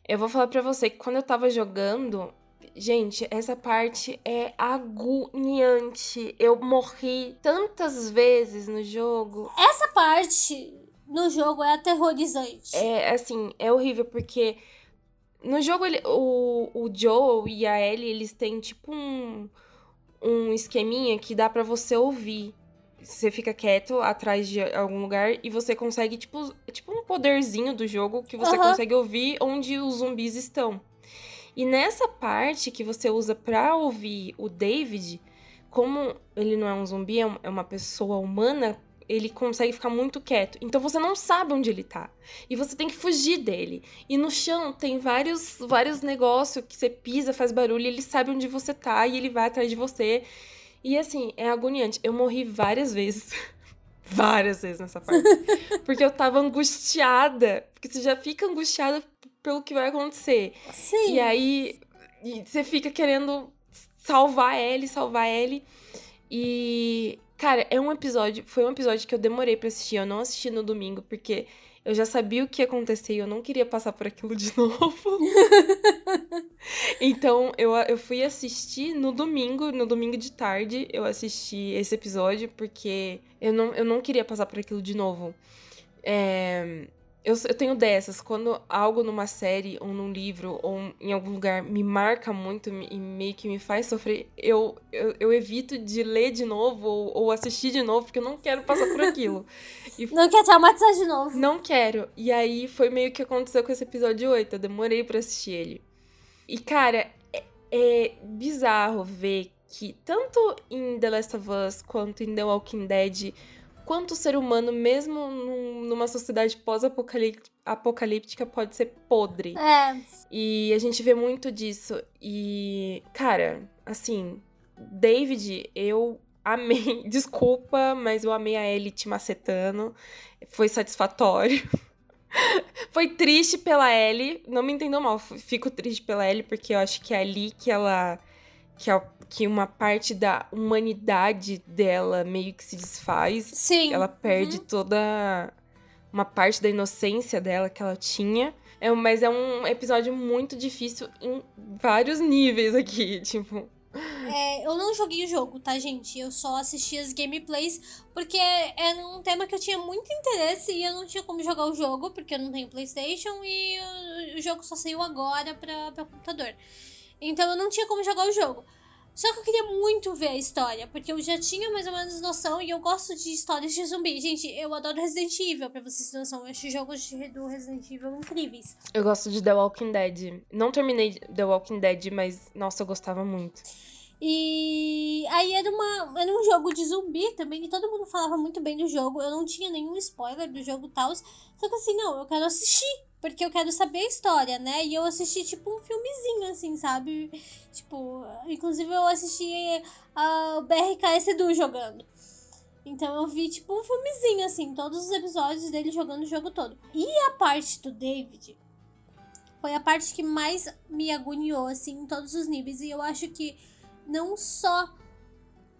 Eu vou falar pra você que quando eu tava jogando, gente, essa parte é agoniante. Eu morri tantas vezes no jogo. Essa parte no jogo é aterrorizante. É assim, é horrível porque no jogo ele, o, o Joel e a Ellie, eles têm tipo um, um esqueminha que dá pra você ouvir. Você fica quieto atrás de algum lugar e você consegue, tipo, tipo um poderzinho do jogo que você Aham. consegue ouvir onde os zumbis estão. E nessa parte que você usa pra ouvir o David, como ele não é um zumbi, é é uma pessoa humana, ele consegue ficar muito quieto. Então você não sabe onde ele tá. E você tem que fugir dele. E no chão tem vários, vários negócios que você pisa, faz barulho, e ele sabe onde você tá e ele vai atrás de você. E assim, é agoniante. Eu morri várias vezes. várias vezes nessa parte. porque eu tava angustiada. Porque você já fica angustiada pelo que vai acontecer. Sim. E aí e você fica querendo salvar ele, salvar ele. E, cara, é um episódio. Foi um episódio que eu demorei pra assistir. Eu não assisti no domingo, porque eu já sabia o que ia acontecer e eu não queria passar por aquilo de novo. então, eu, eu fui assistir no domingo, no domingo de tarde, eu assisti esse episódio, porque eu não, eu não queria passar por aquilo de novo. É, eu, eu tenho dessas, quando algo numa série, ou num livro, ou em algum lugar me marca muito e meio que me faz sofrer, eu, eu, eu evito de ler de novo ou, ou assistir de novo, porque eu não quero passar por aquilo. Não quer traumatizar de novo. Não quero. E aí foi meio que aconteceu com esse episódio 8. Eu demorei pra assistir ele. E, cara, é, é bizarro ver que tanto em The Last of Us quanto em The Walking Dead, quanto o ser humano, mesmo num- numa sociedade pós-apocalíptica, pode ser podre. É, E a gente vê muito disso. E, cara, assim, David, eu amei. Desculpa, mas eu amei a Ellie te macetando. Foi satisfatório. Foi triste pela Ellie. Não me entendam mal. Fico triste pela Ellie, porque eu acho que é ali que ela. Que, é, que uma parte da humanidade dela meio que se desfaz. sim. Ela perde Uhum. toda uma parte da inocência dela que ela tinha. É, mas é um episódio muito difícil em vários níveis aqui. Tipo, É, eu não joguei o jogo, tá, gente? Eu só assisti as gameplays porque era um tema que eu tinha muito interesse e eu não tinha como jogar o jogo porque eu não tenho PlayStation e o, o jogo só saiu agora pra, pra computador. Então eu não tinha como jogar o jogo. Só que eu queria muito ver a história, porque eu já tinha mais ou menos noção e eu gosto de histórias de zumbi. Gente, eu adoro Resident Evil, pra vocês terem noção. Eu acho jogos do Resident Evil incríveis. eu gosto de The Walking Dead. Não terminei The Walking Dead, mas nossa, eu gostava muito. E aí era, uma, era um jogo de zumbi também, e todo mundo falava muito bem do jogo. Eu não tinha nenhum spoiler do jogo e tal. Só que assim, não, eu quero assistir. Porque eu quero saber a história, né? E eu assisti, tipo, um filmezinho, assim, sabe? Tipo, inclusive eu assisti a o BRKS Edu jogando. Então eu vi, tipo, um filmezinho, assim, todos os episódios dele jogando o jogo todo. E a parte do David foi a parte que mais me agoniou, assim, em todos os níveis. E eu acho que não só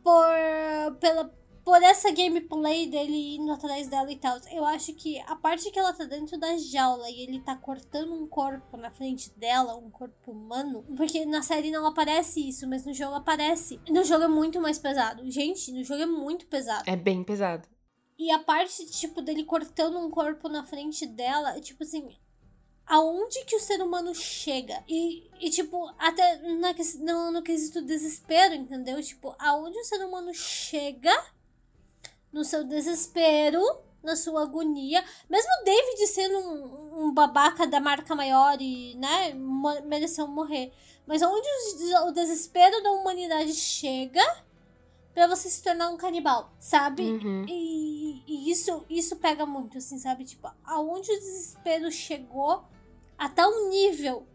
por pela por essa gameplay dele indo atrás dela e tal. Eu acho que a parte que ela tá dentro da jaula e ele tá cortando um corpo na frente dela, um corpo humano, porque na série não aparece isso, mas no jogo aparece. No jogo é muito mais pesado. Gente, no jogo é muito pesado. É bem pesado. E a parte, tipo, dele cortando um corpo na frente dela, é tipo assim. aonde que o ser humano chega. E, e tipo, até na, no, no quesito desespero, entendeu? Tipo, aonde o ser humano chega no seu desespero, na sua agonia. Mesmo David sendo um, um babaca da marca maior e, né, mereceu morrer. Mas aonde o desespero da humanidade chega para você se tornar um canibal, sabe? Uhum. E, e, isso, isso pega muito, assim, sabe? Tipo, aonde o desespero chegou a tal nível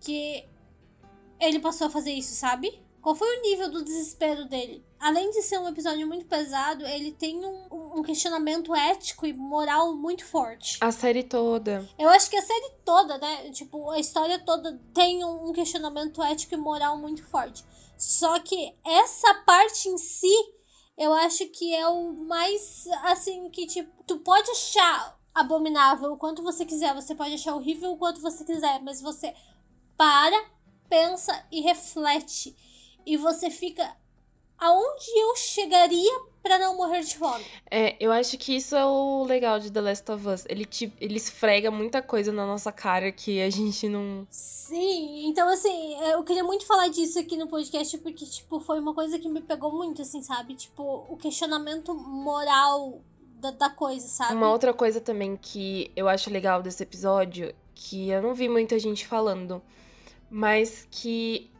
que ele passou a fazer isso, sabe? Qual foi o nível do desespero dele? Além de ser um episódio muito pesado, ele tem um, um questionamento ético e moral muito forte. A série toda. Eu acho que a série toda, né? Tipo, a história toda tem um questionamento ético e moral muito forte. Só que essa parte em si, eu acho que é o mais, assim, que, tipo, tu pode achar abominável o quanto você quiser, você pode achar horrível o quanto você quiser, mas você para, pensa e reflete. E você fica. Aonde eu chegaria para não morrer de fome. É, eu acho que isso é o legal de The Last of Us. Ele, te, ele esfrega muita coisa na nossa cara que a gente não. Sim, então assim, eu queria muito falar disso aqui no podcast, porque, tipo, foi uma coisa que me pegou muito, assim, sabe? Tipo, o questionamento moral da, da coisa, sabe? Uma outra coisa também que eu acho legal desse episódio, que eu não vi muita gente falando, mas que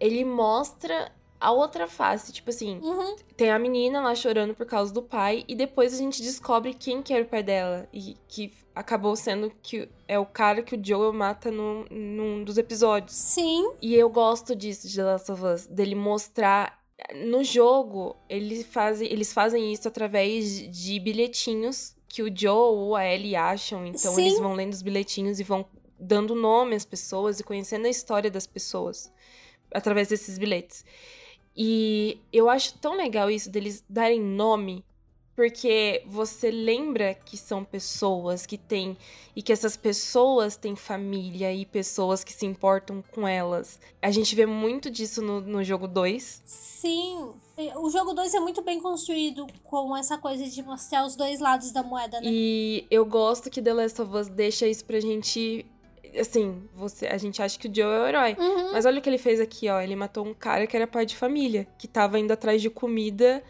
ele mostra a outra face. Tipo assim, uhum. tem a menina lá chorando por causa do pai, e depois a gente descobre quem que era o pai dela. E que acabou sendo que é o cara que o Joel mata no, num dos episódios. Sim. E eu gosto disso de The Last of Us, dele mostrar. No jogo, eles fazem, eles fazem isso através de bilhetinhos que o Joe ou a Ellie acham. Então Sim. eles vão lendo os bilhetinhos e vão dando nome às pessoas e conhecendo a história das pessoas através desses bilhetes. E eu acho tão legal isso deles darem nome, porque você lembra que são pessoas que têm. E que essas pessoas têm família e pessoas que se importam com elas. A gente vê muito disso no, no jogo 2. Sim. O jogo 2 é muito bem construído com essa coisa de mostrar os dois lados da moeda, né? E eu gosto que The Last of Us deixa isso pra gente assim, você, a gente acha que o Joe é o herói. Uhum. Mas olha o que ele fez aqui, ó. Ele matou um cara que era pai de família, que tava indo atrás de comida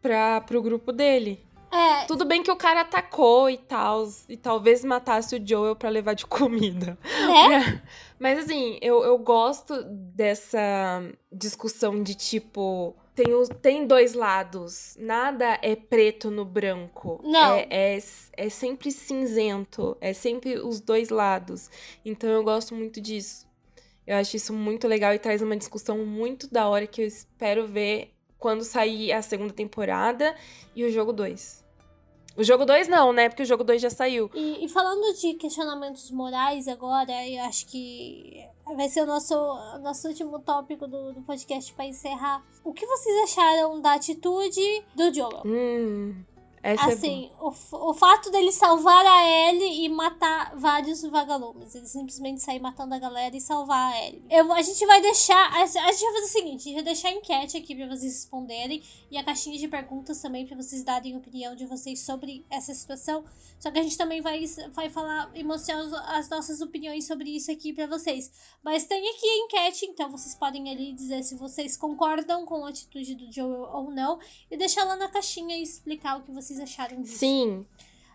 pra, pro grupo dele. É. Tudo bem que o cara atacou e tal, e talvez matasse o Joel para levar de comida. Né? Mas assim, eu, eu gosto dessa discussão de tipo. Tem, os, tem dois lados. Nada é preto no branco. Não. É, é, é sempre cinzento. É sempre os dois lados. Então eu gosto muito disso. Eu acho isso muito legal e traz uma discussão muito da hora que eu espero ver quando sair a segunda temporada e o jogo 2. O jogo 2 não, né? Porque o jogo 2 já saiu. E, e, falando de questionamentos morais agora, eu acho que vai ser o nosso, nosso último tópico do, do podcast para encerrar. O que vocês acharam da atitude do Joel? Hum, essa assim, é o, o fato dele salvar a Ellie e matar vários vagalumes. Ele simplesmente sair matando a galera e salvar a Ellie. Eu, a gente vai deixar. A, a gente vai fazer o seguinte: a gente vai deixar a enquete aqui pra vocês responderem. E a caixinha de perguntas também pra vocês darem opinião de vocês sobre essa situação. Só que a gente também vai, vai falar e mostrar as nossas opiniões sobre isso aqui pra vocês. Mas tem aqui a enquete, então vocês podem ali dizer se vocês concordam com a atitude do Joel ou não. E deixar lá na caixinha e explicar o que vocês acharam disso. Sim.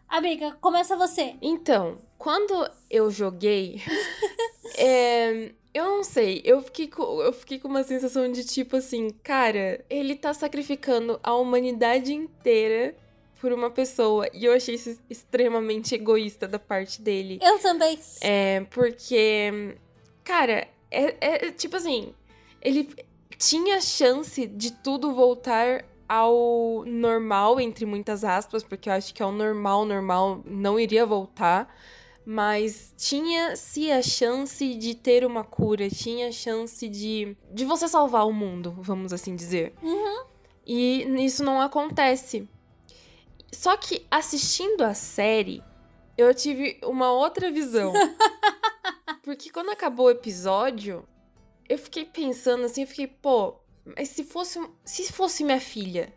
Amiga, começa você. Então, quando eu joguei, é, eu não sei, eu fiquei, com, eu fiquei com uma sensação de tipo assim, cara, ele tá sacrificando a humanidade inteira por uma pessoa. E eu achei isso extremamente egoísta da parte dele. Eu também. É, porque, cara, é, é tipo assim, ele tinha chance de tudo voltar ao normal, entre muitas aspas, porque eu acho que ao normal, normal não iria voltar. Mas tinha-se a chance de ter uma cura, tinha a chance de, de você salvar o mundo, vamos assim dizer. Uhum. E isso não acontece. Só que assistindo a série, eu tive uma outra visão. Porque quando acabou o episódio, eu fiquei pensando assim, eu fiquei, pô, mas se fosse, se fosse minha filha,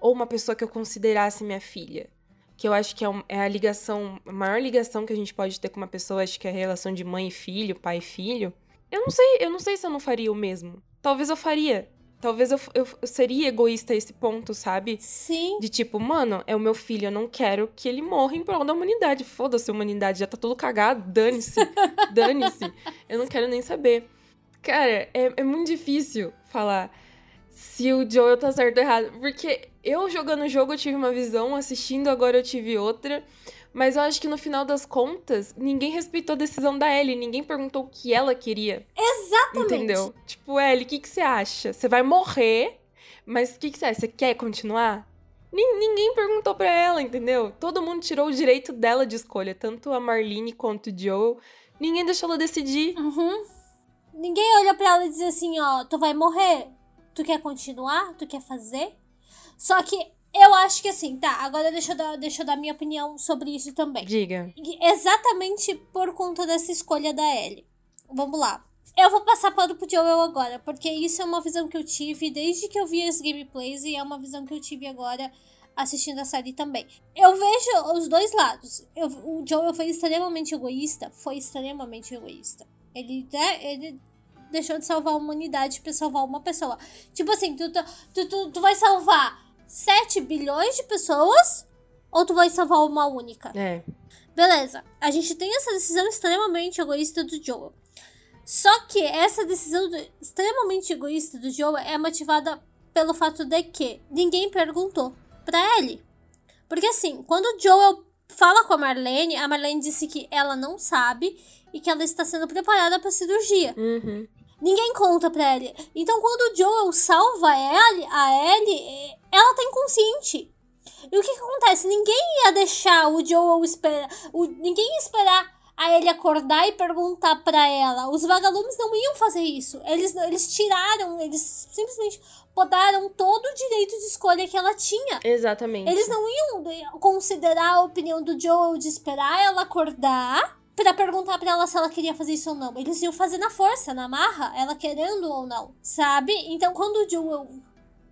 ou uma pessoa que eu considerasse minha filha, que eu acho que é, um, é, a ligação, a maior ligação que a gente pode ter com uma pessoa, acho que é a relação de mãe e filho, pai e filho. Eu não sei, eu não sei se eu não faria o mesmo. Talvez eu faria. Talvez eu, eu, eu, seria egoísta a esse ponto, sabe? Sim. De tipo, mano, é o meu filho, eu não quero que ele morra em prol da humanidade. Foda-se a humanidade, já tá tudo cagado, dane-se. dane-se. Eu não quero nem saber. Cara, é, é muito difícil falar se o Joel tá certo ou errado. Porque eu jogando o jogo eu tive uma visão, assistindo agora eu tive outra. Mas eu acho que no final das contas, ninguém respeitou a decisão da Ellie, ninguém perguntou o que ela queria. Exatamente. Entendeu? Tipo, Ellie, o que, que você acha? Você vai morrer, mas o que, que você acha? Você quer continuar? Ninguém perguntou pra ela, entendeu? Todo mundo tirou o direito dela de escolha, tanto a Marlene quanto o Joe. Ninguém deixou ela decidir. Uhum. Ninguém olha pra ela e diz assim, ó, tu vai morrer. Tu quer continuar? Tu quer fazer? Só que eu acho que assim, tá, agora deixa eu, dar, deixa eu dar minha opinião sobre isso também. Diga. Exatamente por conta dessa escolha da Ellie. Vamos lá. Eu vou passar pano pro Joel agora, porque isso é uma visão que eu tive desde que eu vi as gameplays e é uma visão que eu tive agora assistindo a série também. Eu vejo os dois lados. Eu, o Joel foi extremamente egoísta, foi extremamente egoísta. Ele, né, ele deixou de salvar a humanidade para salvar uma pessoa. Tipo assim, tu, tu, tu, tu vai salvar 7 bilhões de pessoas ou tu vai salvar uma única? É. Beleza, a gente tem essa decisão extremamente egoísta do Joel. Só que essa decisão do, extremamente egoísta do Joel é motivada pelo fato de que ninguém perguntou pra ele. Porque assim, quando o Joel fala com a Marlene, a Marlene disse que ela não sabe e que ela está sendo preparada para cirurgia. Uhum. Ninguém conta pra ele. Então, quando o Joel salva Ellie, a Ellie, ela tá inconsciente. E o que, que acontece? Ninguém ia deixar o Joel esperar. O, ninguém ia esperar a ele acordar e perguntar para ela. Os vagalumes não iam fazer isso. Eles, eles tiraram, eles simplesmente podaram todo o direito de escolha que ela tinha. Exatamente. Eles não iam considerar a opinião do Joel de esperar ela acordar para perguntar para ela se ela queria fazer isso ou não. Eles iam fazer na força, na marra, ela querendo ou não, sabe? Então quando o Joel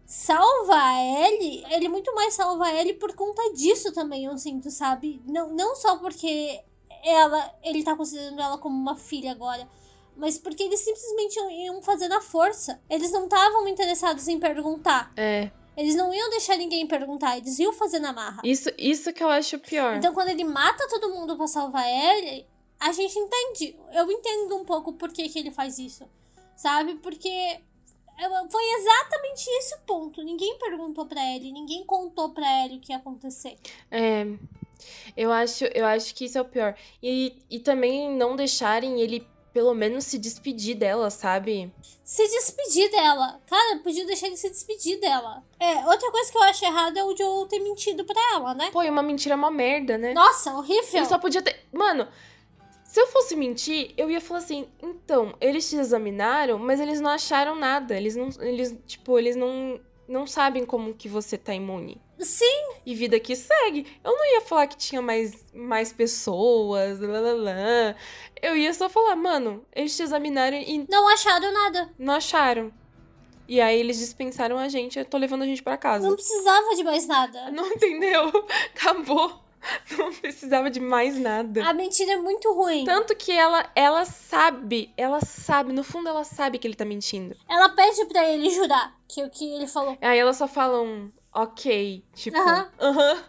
salva a Ellie, ele muito mais salva a Ellie por conta disso também, eu sinto, sabe? Não, não só porque ela, ele tá considerando ela como uma filha agora, mas porque eles simplesmente iam fazer na força. Eles não estavam interessados em perguntar. É. Eles não iam deixar ninguém perguntar, eles iam fazer na marra. Isso, isso que eu acho pior. Então, quando ele mata todo mundo pra salvar ele, a gente entende. Eu entendo um pouco por que, que ele faz isso. Sabe? Porque foi exatamente esse o ponto. Ninguém perguntou para ele, ninguém contou para ele o que ia acontecer. É. Eu acho, eu acho que isso é o pior. E, e também não deixarem ele pelo menos se despedir dela, sabe? Se despedir dela. Cara, podia deixar ele se despedir dela. É, outra coisa que eu acho errada é o Joe ter mentido pra ela, né? Pô, e uma mentira é uma merda, né? Nossa, horrível. Ele só podia ter. Mano, se eu fosse mentir, eu ia falar assim, então, eles te examinaram, mas eles não acharam nada. Eles não. Eles, tipo, eles não. Não sabem como que você tá imune. Sim. E vida que segue. Eu não ia falar que tinha mais, mais pessoas, lá, lá, lá. Eu ia só falar, mano, eles te examinaram e. Não acharam nada. Não acharam. E aí eles dispensaram a gente, eu tô levando a gente para casa. Não precisava de mais nada. Não entendeu? Acabou. Não precisava de mais nada. A mentira é muito ruim. Tanto que ela, ela sabe, ela sabe, no fundo ela sabe que ele tá mentindo. Ela pede pra ele jurar que o que ele falou. Aí ela só fala um ok, tipo, aham. Uh -huh. uh -huh.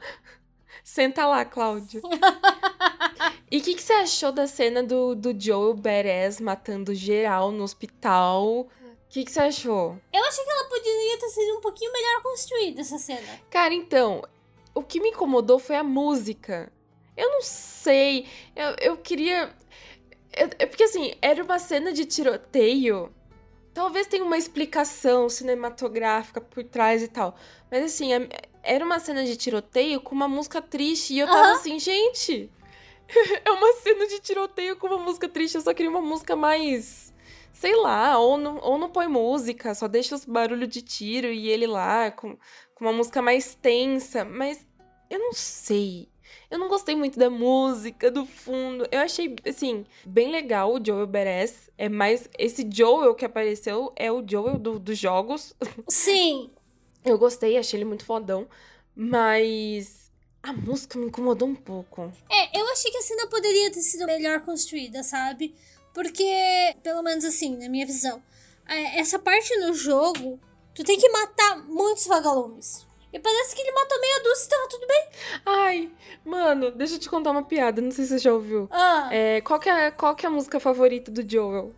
Senta lá, Cláudia. e o que, que você achou da cena do, do Joel Beres matando geral no hospital? O que, que você achou? Eu achei que ela poderia ter sido um pouquinho melhor construída essa cena. Cara, então, o que me incomodou foi a música. Eu não sei. Eu, eu queria. É porque assim, era uma cena de tiroteio. Talvez tenha uma explicação cinematográfica por trás e tal. Mas assim, era uma cena de tiroteio com uma música triste. E eu tava uhum. assim, gente. é uma cena de tiroteio com uma música triste. Eu só queria uma música mais. Sei lá, ou não, ou não põe música, só deixa os barulhos de tiro e ele lá com, com uma música mais tensa, mas eu não sei. Eu não gostei muito da música, do fundo. Eu achei, assim, bem legal o Joel Beres. É mais. Esse Joel que apareceu é o Joel do, dos jogos. Sim. Eu gostei, achei ele muito fodão. Mas A música me incomodou um pouco. É, eu achei que a cena poderia ter sido melhor construída, sabe? Porque, pelo menos assim, na minha visão, é, essa parte no jogo, tu tem que matar muitos vagalumes. E parece que ele matou meia dúzia e tava tudo bem. Ai, mano, deixa eu te contar uma piada, não sei se você já ouviu. Ah, É, qual, que é, qual que é a música favorita do Joel?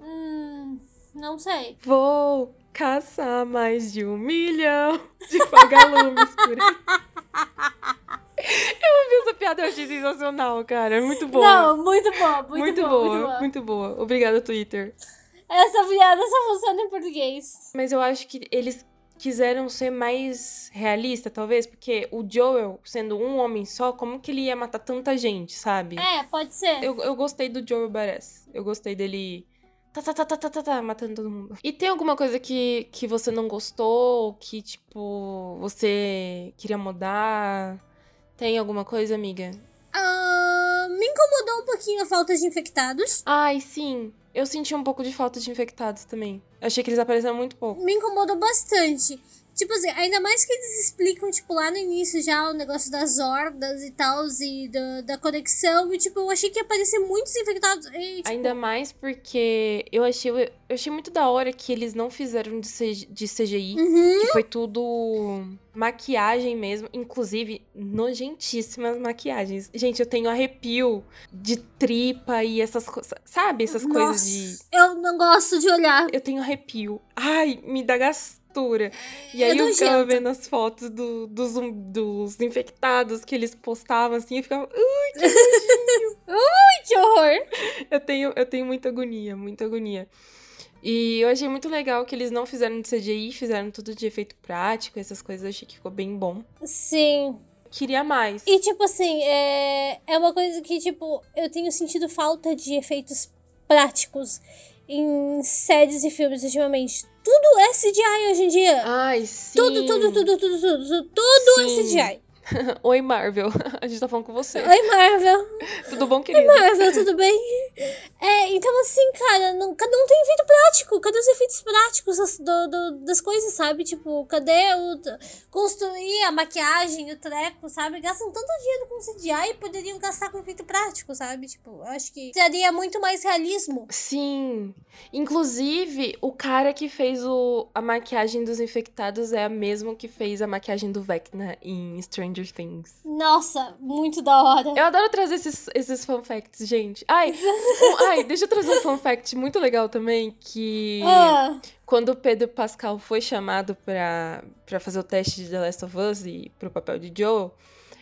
hum, não sei. Vou caçar mais de um milhão de vagalumes por aí. Eu ouvi essa piada, eu achei sensacional, cara. É muito boa. Não, muito bom, muito, muito bom, boa, muito boa. muito boa. Obrigada, Twitter. Essa piada só funciona em português. Mas eu acho que eles quiseram ser mais realista, talvez, porque o Joel, sendo um homem só, como que ele ia matar tanta gente, sabe? É, pode ser. Eu, eu gostei do Joel Badass. Eu gostei dele. Tá, tá, tá, tá, tá, tá, tá, matando todo mundo. E tem alguma coisa que, que você não gostou? Que, tipo, você queria mudar? Tem alguma coisa, amiga? Ah, me incomodou um pouquinho a falta de infectados. Ai, sim. Eu senti um pouco de falta de infectados também. Eu achei que eles apareceram muito pouco. Me incomodou bastante. Tipo assim, ainda mais que eles explicam, tipo, lá no início já o negócio das hordas e tal, e da, da conexão. E, tipo, eu achei que ia aparecer muitos infectados. E, tipo, Ainda mais porque eu achei, eu achei muito da hora que eles não fizeram de, CG de CGI. Uhum. Que foi tudo maquiagem mesmo. Inclusive, nojentíssimas maquiagens. Gente, eu tenho arrepio de tripa e essas coisas. Sabe? Essas coisas Nossa, de. eu não gosto de olhar. Eu tenho arrepio. Ai, me dá gastura. E É aí eu ficava nojento. vendo as fotos do- dos, dos infectados que eles postavam assim. Eu ficava. Ai, que horror. Eu tenho, eu tenho muita agonia, muita agonia. E eu achei muito legal que eles não fizeram de CGI, fizeram tudo de efeito prático, essas coisas, eu achei que ficou bem bom. Sim. Queria mais. E, tipo assim, é, é uma coisa que, tipo, eu tenho sentido falta de efeitos práticos em séries e filmes ultimamente. Tudo é CGI hoje em dia. Ai, sim. Tudo, tudo, tudo, tudo, tudo, tudo, tudo é. CGI. Oi, Marvel. A gente tá falando com você. Oi, Marvel. Tudo bom, querido? Marvel, tudo bem? É, então assim, cara, não, cada um tem efeito prático. Cadê os efeitos práticos das, do- do- das coisas, sabe? Tipo, cadê o. Construir a maquiagem, o treco, sabe? Gastam tanto dinheiro com CGI e poderiam gastar com efeito prático, sabe? Tipo, eu acho que traria muito mais realismo. Sim. Inclusive, o cara que fez o, a maquiagem dos infectados é a mesma que fez a maquiagem do Vecna em Stranger Things. Nossa, muito da hora. Eu adoro trazer esses, esses fun facts, gente. Ai, um- ai, deixa eu trazer um fun fact muito legal também, que Ah, quando o Pedro Pascal foi chamado pra, pra fazer o teste de The Last of Us e pro papel de Joe,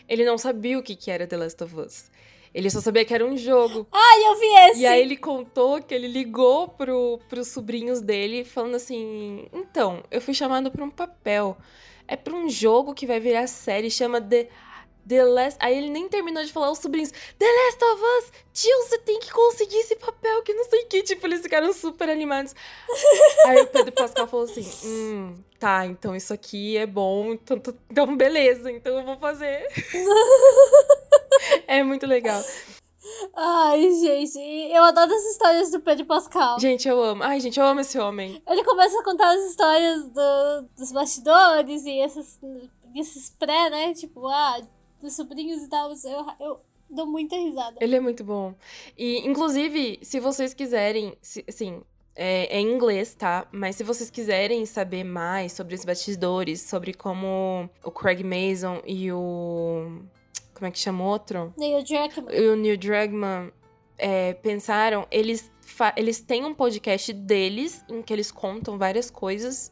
ele não sabia o que, que era The Last of Us. Ele só sabia que era um jogo. ai, eu vi esse. E aí ele contou que ele ligou pro, pros sobrinhos dele, falando assim: Então, eu fui chamado pra um papel. É pra um jogo que vai virar série, chama The. The Last. Aí ele nem terminou de falar os sobrinhos. The Last of Us! Tio, você tem que conseguir esse papel, que não sei o que. Tipo, eles ficaram super animados. Aí o Pedro Pascal falou assim: Hum, tá, então isso aqui é bom, então, então beleza, então eu vou fazer. é muito legal. Ai, gente, eu adoro as histórias do Pedro Pascal. Gente, eu amo. Ai, gente, eu amo esse homem. Ele começa a contar as histórias do- dos bastidores e esses, esses pré, né? Tipo, ah, dos sobrinhos e tal. Eu, eu dou muita risada. Ele é muito bom. E, inclusive, se vocês quiserem, se- assim, é, é em inglês, tá? Mas se vocês quiserem saber mais sobre os bastidores, sobre como o Craig Mason e o. Como é que chama o outro? Neil Druckmann. E o Neil Druckmann é, pensaram, eles, eles têm um podcast deles em que eles contam várias coisas.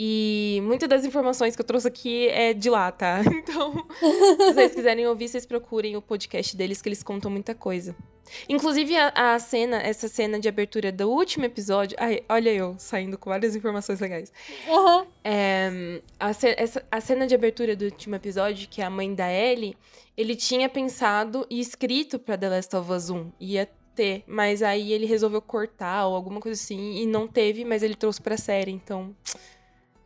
E muitas das informações que eu trouxe aqui é de lá, tá? Então, se vocês quiserem ouvir, vocês procurem o podcast deles, que eles contam muita coisa. Inclusive, a, a cena, essa cena de abertura do último episódio. Ai, olha eu saindo com várias informações legais. Aham. É, a, essa- a cena de abertura do último episódio, que é a mãe da Ellie, ele tinha pensado e escrito pra The Last of Us 1. Ia ter, mas aí ele resolveu cortar ou alguma coisa assim, e não teve, mas ele trouxe pra série. Então,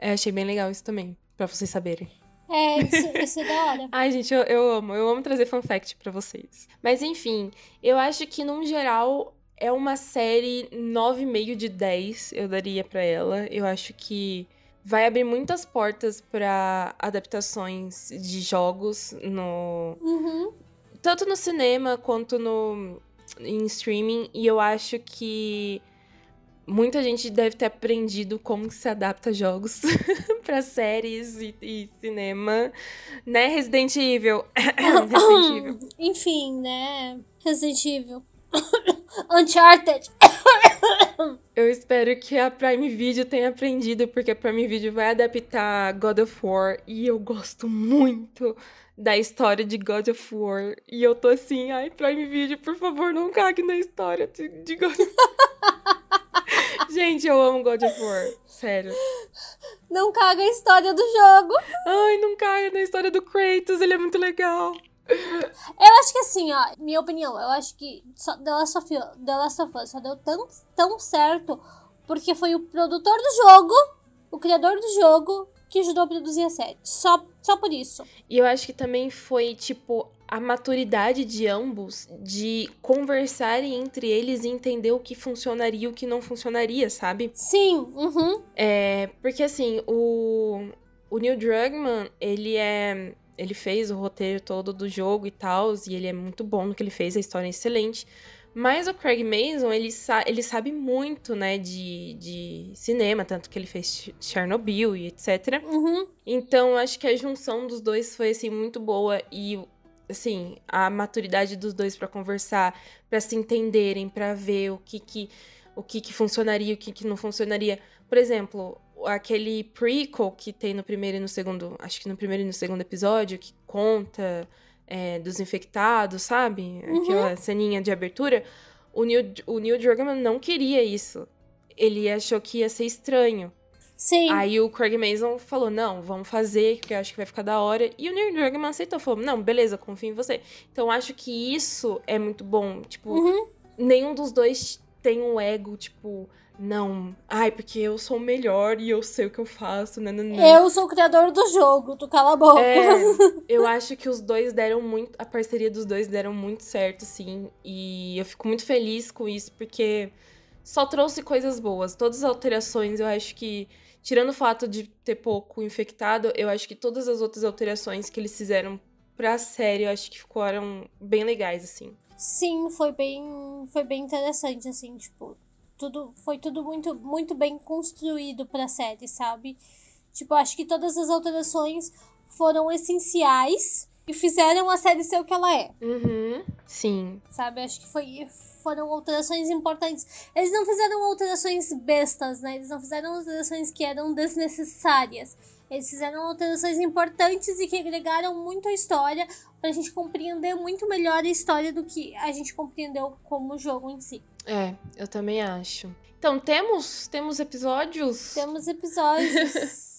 é, achei bem legal isso também, pra vocês saberem. É, isso, isso é da hora. Ai, gente, eu, eu amo. Eu amo trazer fun fact pra vocês. Mas enfim, eu acho que, num geral, é uma série 9,5 de 10, eu daria pra ela. Eu acho que vai abrir muitas portas para adaptações de jogos no Uhum. tanto no cinema quanto no em streaming e eu acho que muita gente deve ter aprendido como se adapta jogos para séries e, e cinema, né? Resident Evil. Resident Evil. Enfim, né? Resident Evil. Uncharted. Eu espero que a Prime Video tenha aprendido, porque a Prime Video vai adaptar God of War e eu gosto muito da história de God of War. E eu tô assim, ai, Prime Video, por favor, não cague na história de, de God of War. Gente, eu amo God of War. Sério. Não caga a história do jogo. Ai, não caia na história do Kratos, ele é muito legal. Eu acho que assim, ó, minha opinião, eu acho que só The Last of, The Last of Us só deu tão, tão certo porque foi o produtor do jogo, o criador do jogo, que ajudou a produzir a série. Só, só por isso. E eu acho que também foi, tipo, a maturidade de ambos de conversarem entre eles e entender o que funcionaria e o que não funcionaria, sabe? Sim, uhum. É, porque assim, o, o Neil Druckmann, ele é. Ele fez o roteiro todo do jogo e tal, e ele é muito bom no que ele fez, a história é excelente. Mas o Craig Mason, ele, sa ele sabe muito, né, de, de cinema, tanto que ele fez Chernobyl e etc. Uhum. Então, acho que a junção dos dois foi, assim, muito boa. E, assim, a maturidade dos dois para conversar, para se entenderem, para ver o que que, o que que funcionaria e o que que não funcionaria. Por exemplo, aquele prequel que tem no primeiro e no segundo, acho que no primeiro e no segundo episódio, que conta é, dos infectados, sabe? Aquela ceninha de abertura. O Neil, o Neil Druckmann não queria isso. Ele achou que ia ser estranho. Sim. Aí o Craig Mason falou, não, vamos fazer, que eu acho que vai ficar da hora. E o Neil Druckmann aceitou, falou, não, beleza, confio em você. Então acho que isso é muito bom. Tipo, Uhum. nenhum dos dois tem um ego, tipo, não, ai, porque eu sou o melhor e eu sei o que eu faço, né? Eu sou o criador do jogo, tu cala a boca. É, eu acho que os dois deram muito. A parceria dos dois deram muito certo, sim. E eu fico muito feliz com isso, porque só trouxe coisas boas. Todas as alterações, eu acho que. Tirando o fato de ter pouco infectado, eu acho que todas as outras alterações que eles fizeram pra série, eu acho que ficaram bem legais, assim. Sim, foi bem, foi bem interessante, assim, tipo, tudo, foi tudo muito, muito bem construído pra série, sabe? Tipo, acho que todas as alterações foram essenciais e fizeram a série ser o que ela é, Uhum. Sim. sabe? Acho que foi, foram alterações importantes. Eles não fizeram alterações bestas, né? Eles não fizeram alterações que eram desnecessárias. Eles fizeram alterações importantes e que agregaram muito à história pra gente compreender muito melhor a história do que a gente compreendeu como jogo em si. É, eu também acho. Então, temos, temos episódios? Temos episódios.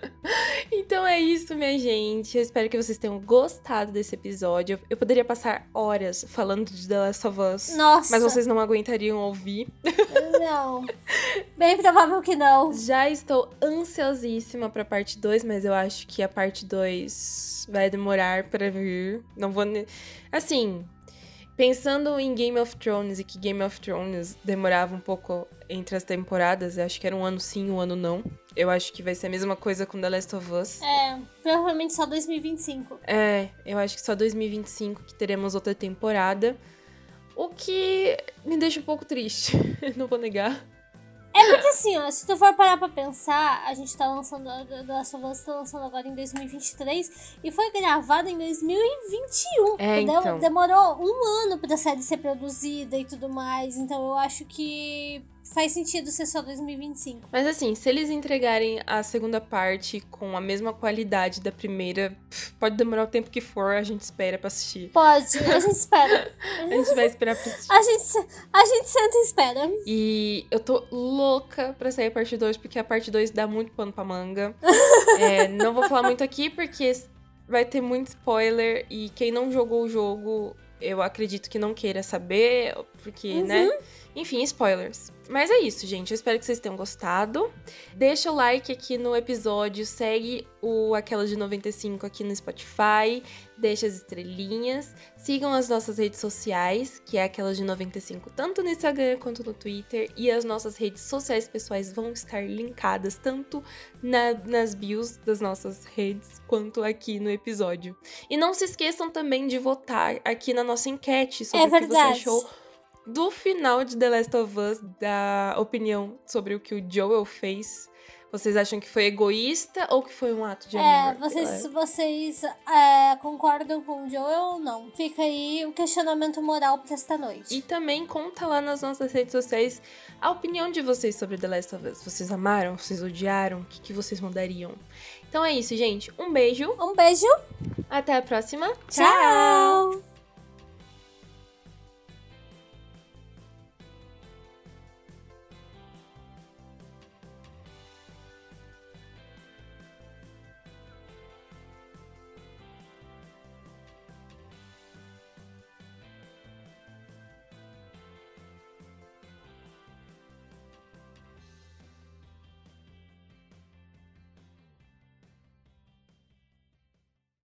Então é isso, minha gente. Eu espero que vocês tenham gostado desse episódio. Eu poderia passar horas falando de The Last of Us. Nossa. Mas vocês não aguentariam ouvir. Não. Bem provável que não. Já estou ansiosíssima pra parte 2, mas eu acho que a parte 2 vai demorar pra vir. Não vou. Assim, pensando em Game of Thrones e que Game of Thrones demorava um pouco entre as temporadas, eu acho que era um ano sim, um ano não. Eu acho que vai ser a mesma coisa com The Last of Us. É, provavelmente só 2025. É, eu acho que só 2025 que teremos outra temporada. O que me deixa um pouco triste, não vou negar. É porque assim, ó, se tu for parar pra pensar, a gente tá lançando, The Last of Us tá lançando agora em 2023 e foi gravado em 2021. É, entendeu? então. Demorou um ano pra série ser produzida e tudo mais, então eu acho que faz sentido ser só 2025. Mas assim, se eles entregarem a segunda parte com a mesma qualidade da primeira, pode demorar o tempo que for, a gente espera pra assistir. Pode, a gente espera. A gente vai esperar pra assistir. A gente, a gente senta e espera. E eu tô louca pra sair a parte 2, porque a parte 2 dá muito pano pra manga. É, não vou falar muito aqui, porque vai ter muito spoiler. E quem não jogou o jogo, eu acredito que não queira saber, porque, né? Enfim, spoilers. Mas é isso, gente. Eu espero que vocês tenham gostado. Deixa o like aqui no episódio, segue o Aquela de 95 aqui no Spotify, deixa as estrelinhas, sigam as nossas redes sociais, que é Aquela de 95, tanto no Instagram quanto no Twitter, e as nossas redes sociais pessoais vão estar linkadas tanto na, nas bios das nossas redes quanto aqui no episódio. E não se esqueçam também de votar aqui na nossa enquete sobre É o que você verdade. achou do final de The Last of Us, da opinião sobre o que o Joel fez. Vocês acham que foi egoísta ou que foi um ato de É, amor? vocês, vocês é, concordam com o Joel ou não? Fica aí o questionamento moral pra esta noite. E também conta lá nas nossas redes sociais a opinião de vocês sobre The Last of Us. Vocês amaram? Vocês odiaram? O que, que vocês mudariam? Então é isso, gente. Um beijo. Um beijo. Até a próxima. Tchau.